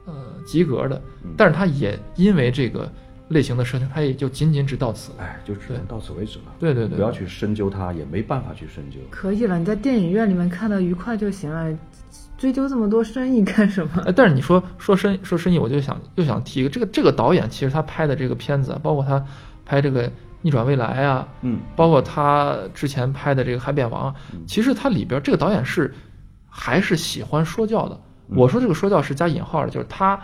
呃及格的。但是它也因为这个类型的设定，它也就仅仅只到此。哎，就只能到此为止了。对对对，不要去深究它，也没办法去深究。可以了，你在电影院里面看到愉快就行了，追究这么多深意干什么？哎，但是你说说深说深意，我就想又想提一个，这个这个导演其实他拍的这个片子，包括他拍这个《逆转未来》啊，嗯。包括他之前拍的这个《海扁王》，其实他里边这个导演是还是喜欢说教的。我说这个说教是加引号的，就是他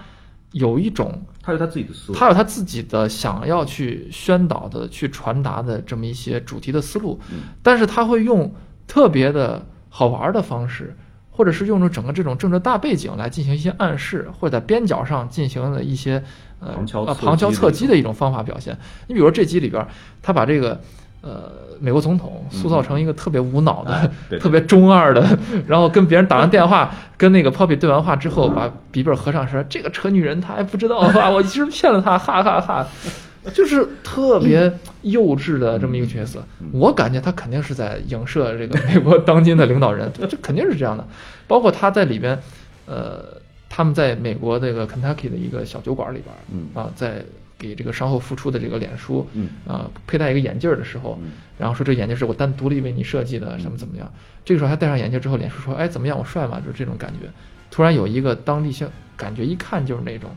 有一种他有他自己的思路。他有他自己的想要去宣导的、去传达的这么一些主题的思路，嗯。但是他会用特别的好玩的方式，或者是用着整个这种政治大背景来进行一些暗示，或者在边角上进行了一些旁敲侧击的一种方法表现。你比如说这集里边，他把这个。呃，美国总统塑造成一个特别无脑的、嗯哎 特别中二的，然后跟别人打完电话，跟那个 Poppy 对完话之后，把笔记本合上说：“这个扯女人，她还不知道吧？我其实骗了她，哈哈哈 就是特别幼稚的这么一个角色，我感觉他肯定是在影射这个美国当今的领导人，这肯定是这样的。包括他在里边，呃，他们在美国这个 Kentucky 的一个小酒馆里边，嗯啊，在给这个伤后复出的这个脸书，嗯啊，佩戴一个眼镜的时候，嗯然后说这眼镜是我单独立为你设计的，怎么怎么样。这个时候他戴上眼镜之后，脸书说：“哎，怎么样？我帅吗？”就是这种感觉。突然有一个当地性，感觉一看就是那种，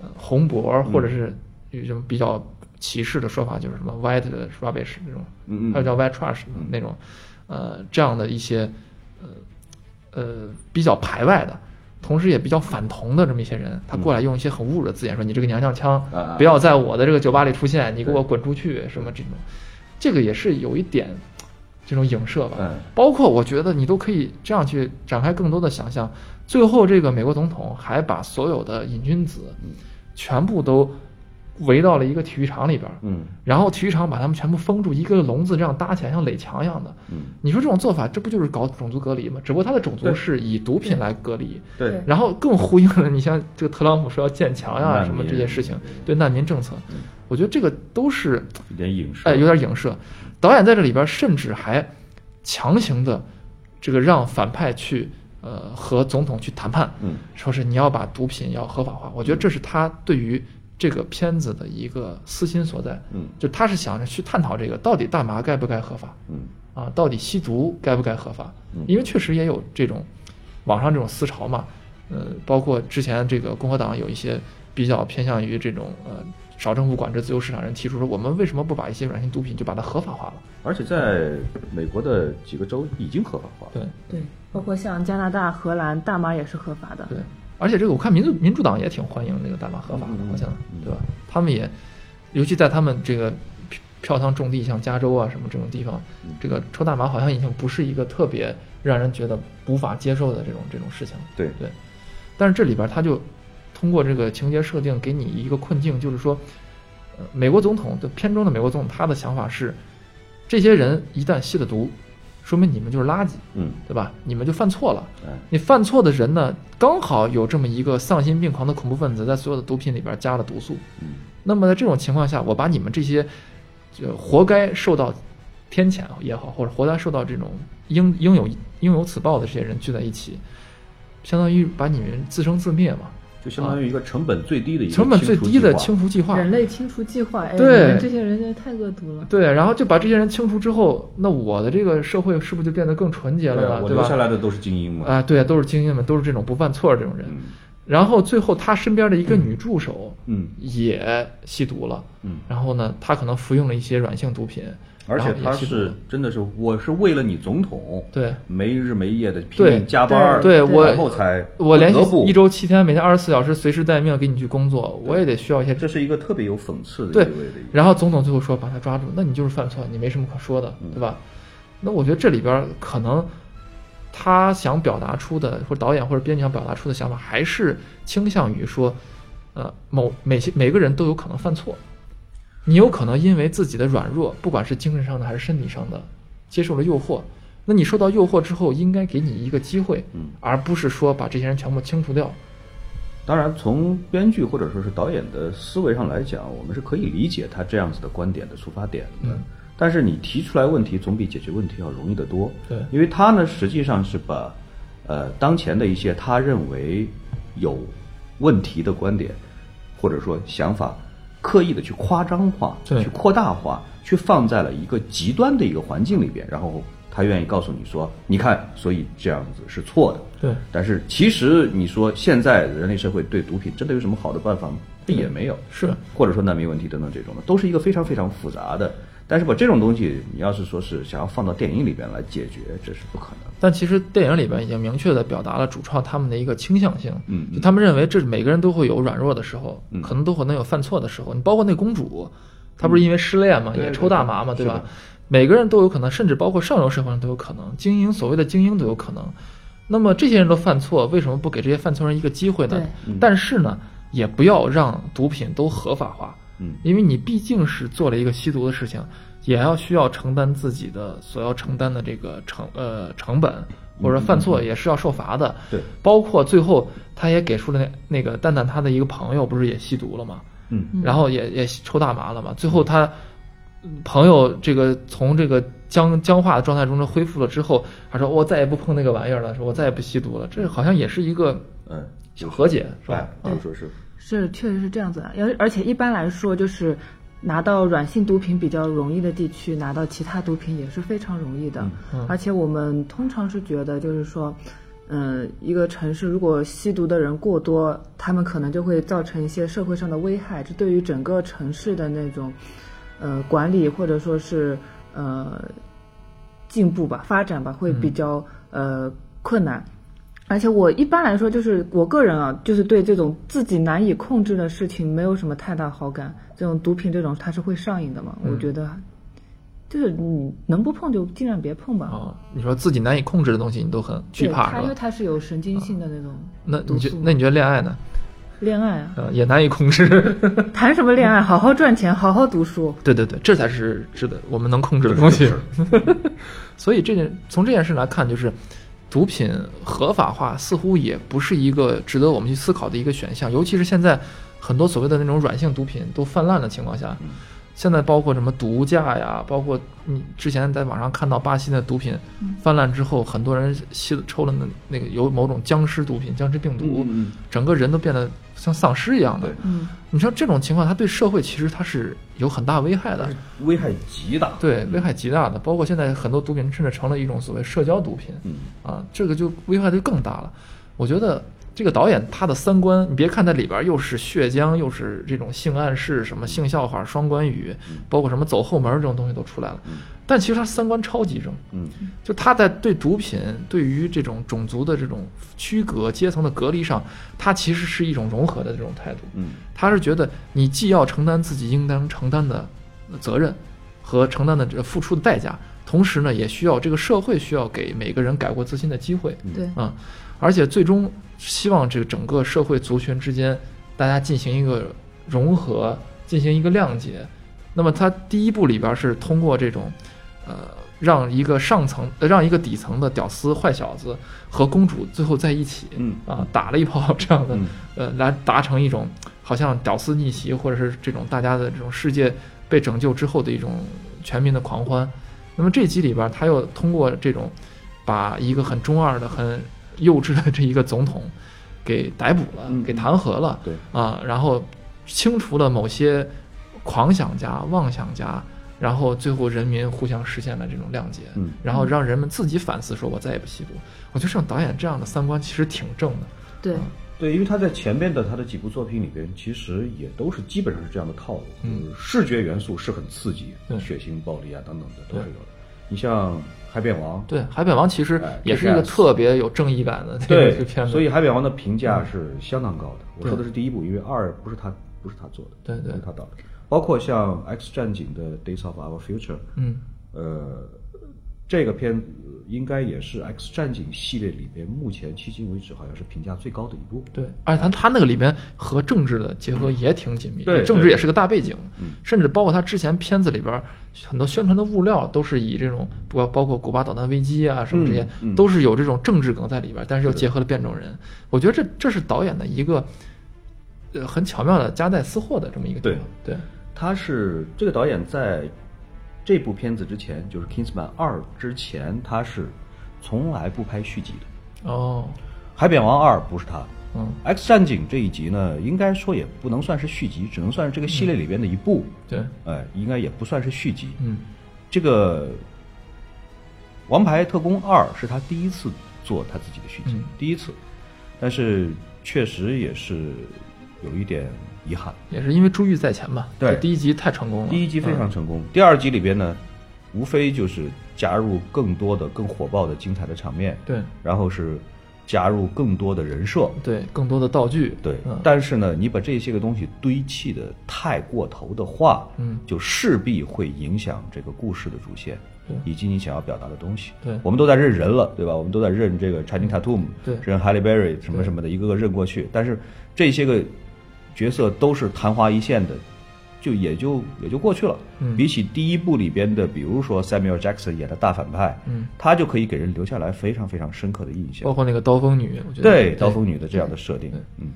呃，红脖或者是有什么比较歧视的说法，就是什么 white rubbish 那种，嗯嗯还有叫 white trash 那种，呃，这样的一些，呃呃比较排外的，同时也比较反同的这么一些人，他过来用一些很侮辱的字眼说：“你这个娘娘腔不要在我的这个酒吧里出现，你给我滚出去！”什么这种，这个也是有一点这种影射吧。嗯包括我觉得你都可以这样去展开更多的想象。最后，这个美国总统还把所有的瘾君子全部都围到了一个体育场里边儿，嗯。然后体育场把他们全部封住，一个笼子这样搭起来，像垒墙一样的。嗯，你说这种做法，这不就是搞种族隔离吗？只不过他的种族是以毒品来隔离，对，然后更呼应了你像这个特朗普说要建墙呀、难什么这些事情，对难民政策，我觉得这个都是有点影射。哎，有点影射。导演在这里边甚至还强行的这个让反派去呃和总统去谈判，嗯。说是你要把毒品要合法化。我觉得这是他对于这个片子的一个私心所在，嗯就他是想着去探讨这个到底大麻该不该合法嗯啊，到底吸毒该不该合法嗯？因为确实也有这种网上这种思潮嘛，呃，包括之前这个共和党有一些比较偏向于这种呃少政府管制、自由市场人提出说，我们为什么不把一些软性毒品就把它合法化了？而且在美国的几个州已经合法化了。对对，包括像加拿大、荷兰，大麻也是合法的。对，而且这个我看民主民主党也挺欢迎这个大麻合法的好像嗯对吧？他们也，尤其在他们这个票票仓种地，像加州啊什么这种地方，嗯这个抽大麻好像已经不是一个特别让人觉得无法接受的这种这种事情了。对对，但是这里边他就通过这个情节设定给你一个困境，就是说，呃，美国总统的片中的美国总统，他的想法是，这些人一旦吸了毒，说明你们就是垃圾，嗯，对吧？你们就犯错了。哎，你犯错的人呢，刚好有这么一个丧心病狂的恐怖分子，在所有的毒品里边加了毒素。嗯那么在这种情况下，我把你们这些，就活该受到天谴也好，或者活该受到这种应应有应有此报的这些人聚在一起，相当于把你们自生自灭嘛，就相当于一个成本最低的一个成本最低的清清除计划。人类清除计划，哎，对这些人真的太恶毒了。对，然后就把这些人清除之后，那我的这个社会是不是就变得更纯洁了呢？对吧？留下来的都是精英嘛。啊，对，都是精英们，都是这种不犯错的这种人。嗯然后最后他身边的一个女助手嗯也吸毒了，嗯，然后呢，他可能服用了一些软性毒品，而且他是真的是，我是为了你总统，对没日没夜的拼命加班儿，对我然后才我连一周七天，每天二十四小时随时待命给你去工作，我也得需要一些这是一个特别有讽刺的对。然后总统最后说把他抓住，那你就是犯错，你没什么可说的，对吧？那我觉得这里边可能他想表达出的，或者导演或者编剧想表达出的想法，还是倾向于说，呃，某每些每个人都有可能犯错，你有可能因为自己的软弱，不管是精神上的还是身体上的，接受了诱惑，那你受到诱惑之后，应该给你一个机会，嗯而不是说把这些人全部清除掉。当然，从编剧或者说是导演的思维上来讲，我们是可以理解他这样子的观点的出发点的。嗯但是你提出来问题，总比解决问题要容易得多。对因为他呢，实际上是把呃当前的一些他认为有问题的观点或者说想法，刻意的去夸张化、对去扩大化，去放在了一个极端的一个环境里边，然后他愿意告诉你说，你看，所以这样子是错的。对，但是其实你说现在人类社会对毒品真的有什么好的办法吗？也没有，是或者说难民问题等等这种的，都是一个非常非常复杂的。但是把这种东西，你要是说是想要放到电影里边来解决，这是不可能。但其实电影里边已经明确的表达了主创他们的一个倾向性，嗯就他们认为这每个人都会有软弱的时候，嗯可能都可能有犯错的时候。你包括那公主，她不是因为失恋嘛，对也抽大麻嘛，对对吧？每个人都有可能，甚至包括上流社会上都有可能，精英所谓的精英都有可能。那么这些人都犯错，为什么不给这些犯错人一个机会呢但是呢，也不要让毒品都合法化，嗯因为你毕竟是做了一个吸毒的事情，也要需要承担自己的所要承担的这个成呃成本，或者说犯错也是要受罚的。对，包括最后他也给出了那那个蛋蛋他的一个朋友不是也吸毒了吗？嗯然后也也抽大麻了嘛。最后他嗯朋友这个从这个僵僵化的状态中恢复了之后，他说我再也不碰那个玩意儿了，说我再也不吸毒了。这好像也是一个嗯，小和解，是吧哎？，嗯说是是，确实是这样子的。而而且一般来说，就是拿到软性毒品比较容易的地区，拿到其他毒品也是非常容易的。嗯而且我们通常是觉得，就是说，嗯、一个城市如果吸毒的人过多，他们可能就会造成一些社会上的危害，这对于整个城市的那种呃管理或者说是呃进步吧、发展吧，会比较、呃困难。而且我一般来说，就是我个人啊，就是对这种自己难以控制的事情没有什么太大好感。这种毒品这种它是会上瘾的嘛，嗯我觉得就是你能不碰就尽量别碰吧。哦，你说自己难以控制的东西，你都很惧怕？它因为它是有神经性的那种那。你觉那你觉得恋爱呢？恋爱啊，呃，也难以控制。谈什么恋爱？好好赚钱，好好读书。对对对，这才是值得我们能控制的东西。所以这件从这件事来看，就是毒品合法化似乎也不是一个值得我们去思考的一个选项，尤其是现在很多所谓的那种软性毒品都泛滥的情况下。现在包括什么毒驾呀，包括你之前在网上看到巴西的毒品泛滥之后，很多人吸抽了那那个有某种僵尸毒品、僵尸病毒，嗯整个人都变得像丧尸一样的对。嗯，你像这种情况，它对社会其实它是有很大危害的。危害极大。对，危害极大的，包括现在很多毒品甚至成了一种所谓社交毒品嗯啊，这个就危害就更大了。我觉得这个导演他的三观，你别看它里边又是血浆，又是这种性暗示，什么性笑话、双关语，包括什么走后门这种东西都出来了，但其实他三观超级正。嗯就他在对毒品、对于这种种族的这种区隔、阶层的隔离上，他其实是一种融合的这种态度。嗯他是觉得你既要承担自己应当承担的责任和承担的这付出的代价，同时呢，也需要这个社会需要给每个人改过自新的机会对，啊、而且最终希望这个整个社会族群之间大家进行一个融合，进行一个谅解。那么他第一部里边是通过这种，呃，让一个上层、呃让一个底层的屌丝坏小子和公主最后在一起，嗯。啊，打了一炮 这样的，嗯。呃，来达成一种好像屌丝逆袭，或者是这种大家的这种世界被拯救之后的一种全民的狂欢。那么这集里边，他又通过这种把一个很中二的、很幼稚的这一个总统给逮捕了，嗯。给弹劾了，对。啊，然后清除了某些狂想家、妄想家，然后最后人民互相实现了这种谅解，嗯。然后让人们自己反思，说我再也不吸毒。我觉得像导演这样的三观其实挺正的，对，对，因为他在前面的他的几部作品里边，其实也都是基本上是这样的套路，嗯。就是视觉元素是很刺激对，血腥、暴力啊等等的都是有的。你像《海扁王》，对，《海扁王》其实哎也是一个特别有正义感的这个对片子，所以《海扁王》的评价是相当高的。我说的是第一部，因为二不是他不是他做的，对对。不是他导的。包括像《X 战警》的《Days of Our Future》，嗯，呃，这个片子应该也是《X 战警》系列里边目前迄今为止好像是评价最高的一部。对，而且他他那个里边和政治的结合也挺紧密，对对政治也是个大背景，嗯。甚至包括他之前片子里边很多宣传的物料都是以这种包包括古巴导弹危机啊什么这些，都是有这种政治梗在里边，但是又结合了变种人，我觉得这这是导演的一个呃很巧妙的夹带私货的这么一个地方，对他是这个导演在这部片子之前，就是《Kingsman 二》之前，他是从来不拍续集的。哦，《海扁王二》不是他，嗯，《X 战警》这一集呢，应该说也不能算是续集，只能算是这个系列里边的一部。对，哎，应该也不算是续集。嗯。这个《王牌特工二》是他第一次做他自己的续集，嗯。第一次，但是确实也是有一点遗憾。也是因为珠玉在前吧，对。第一集太成功了，第一集非常嗯成功，第二集里边呢，无非就是加入更多的、更火爆的、精彩的场面，对。然后是加入更多的人设，对，更多的道具，对。嗯。但是呢，你把这些个东西堆砌的太过头的话，嗯。就势必会影响这个故事的主线对，以及你想要表达的东西。对。我们都在认人了，对吧？我们都在认这个 Channing Tatum，对。认 Halle Berry 什么什么的，一个个认过去。但是这些个角色都是昙花一现的，就也就也就过去了。嗯。比起第一部里边的，比如说 Samuel Jackson 演的大反派，嗯，他就可以给人留下来非常非常深刻的印象。包。括那个刀锋女，我觉得对刀锋女的这样的设定，嗯，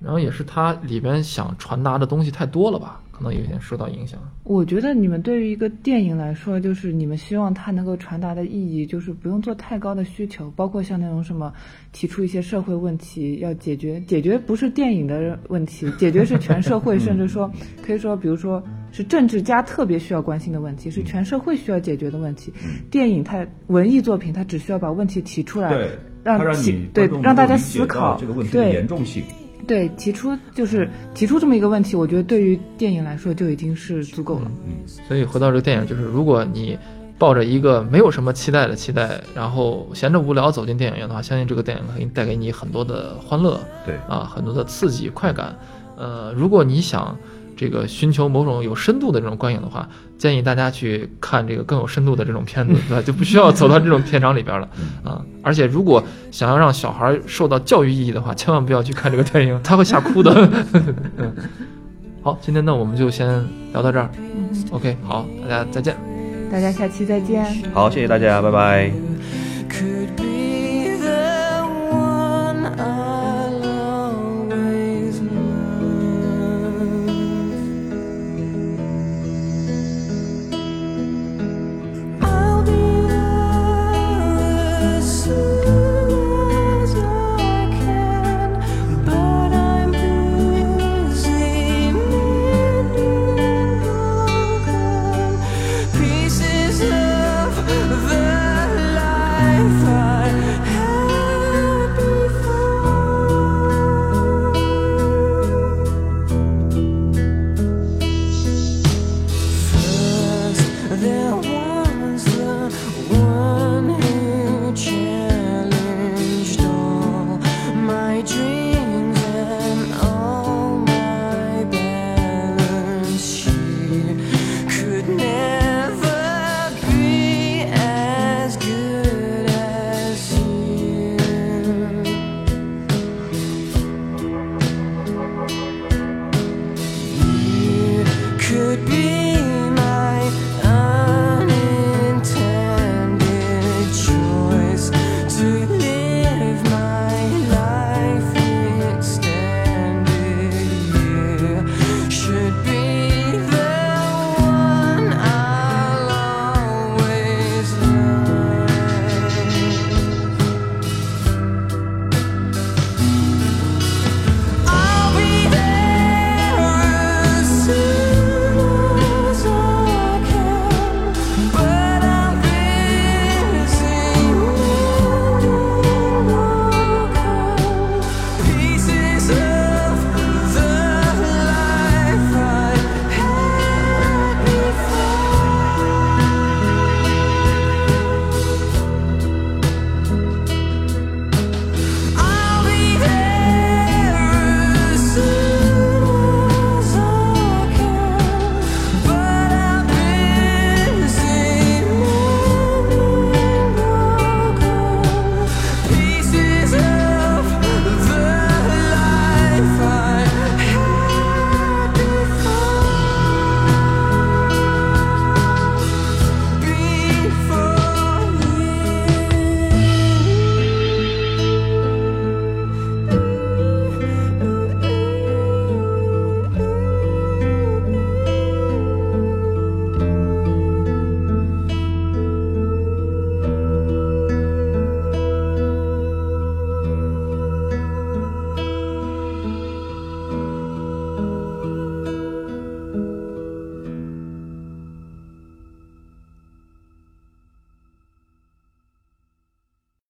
然后也是他里边想传达的东西太多了吧，可能有点受到影响。我觉得你们对于一个电影来说，就是你们希望它能够传达的意义，就是不用做太高的需求，包括像那种什么提出一些社会问题要解决，解决不是电影的问题，解决是全社会，甚至说可以说，比如说是政治家特别需要关心的问题，是全社会需要解决的问题。电影它文艺作品，它只需要把问题提出来，让其你对让大家思考这个问题的对严重性。对，提出就是提出这么一个问题，我觉得对于电影来说就已经是足够了。嗯所以回到这个电影，就是如果你抱着一个没有什么期待的期待，然后闲着无聊走进电影院的话，相信这个电影可以带给你很多的欢乐，对啊，很多的刺激快感。呃，如果你想这个寻求某种有深度的这种观影的话，建议大家去看这个更有深度的这种片子，对吧？就不需要走到这种片场里边了 啊。而且如果想要让小孩受到教育意义的话，千万不要去看这个电影，他会吓哭的。嗯 好，今天呢我们就先聊到这儿。OK，好，大家再见。大家下期再见。好，谢谢大家，拜拜。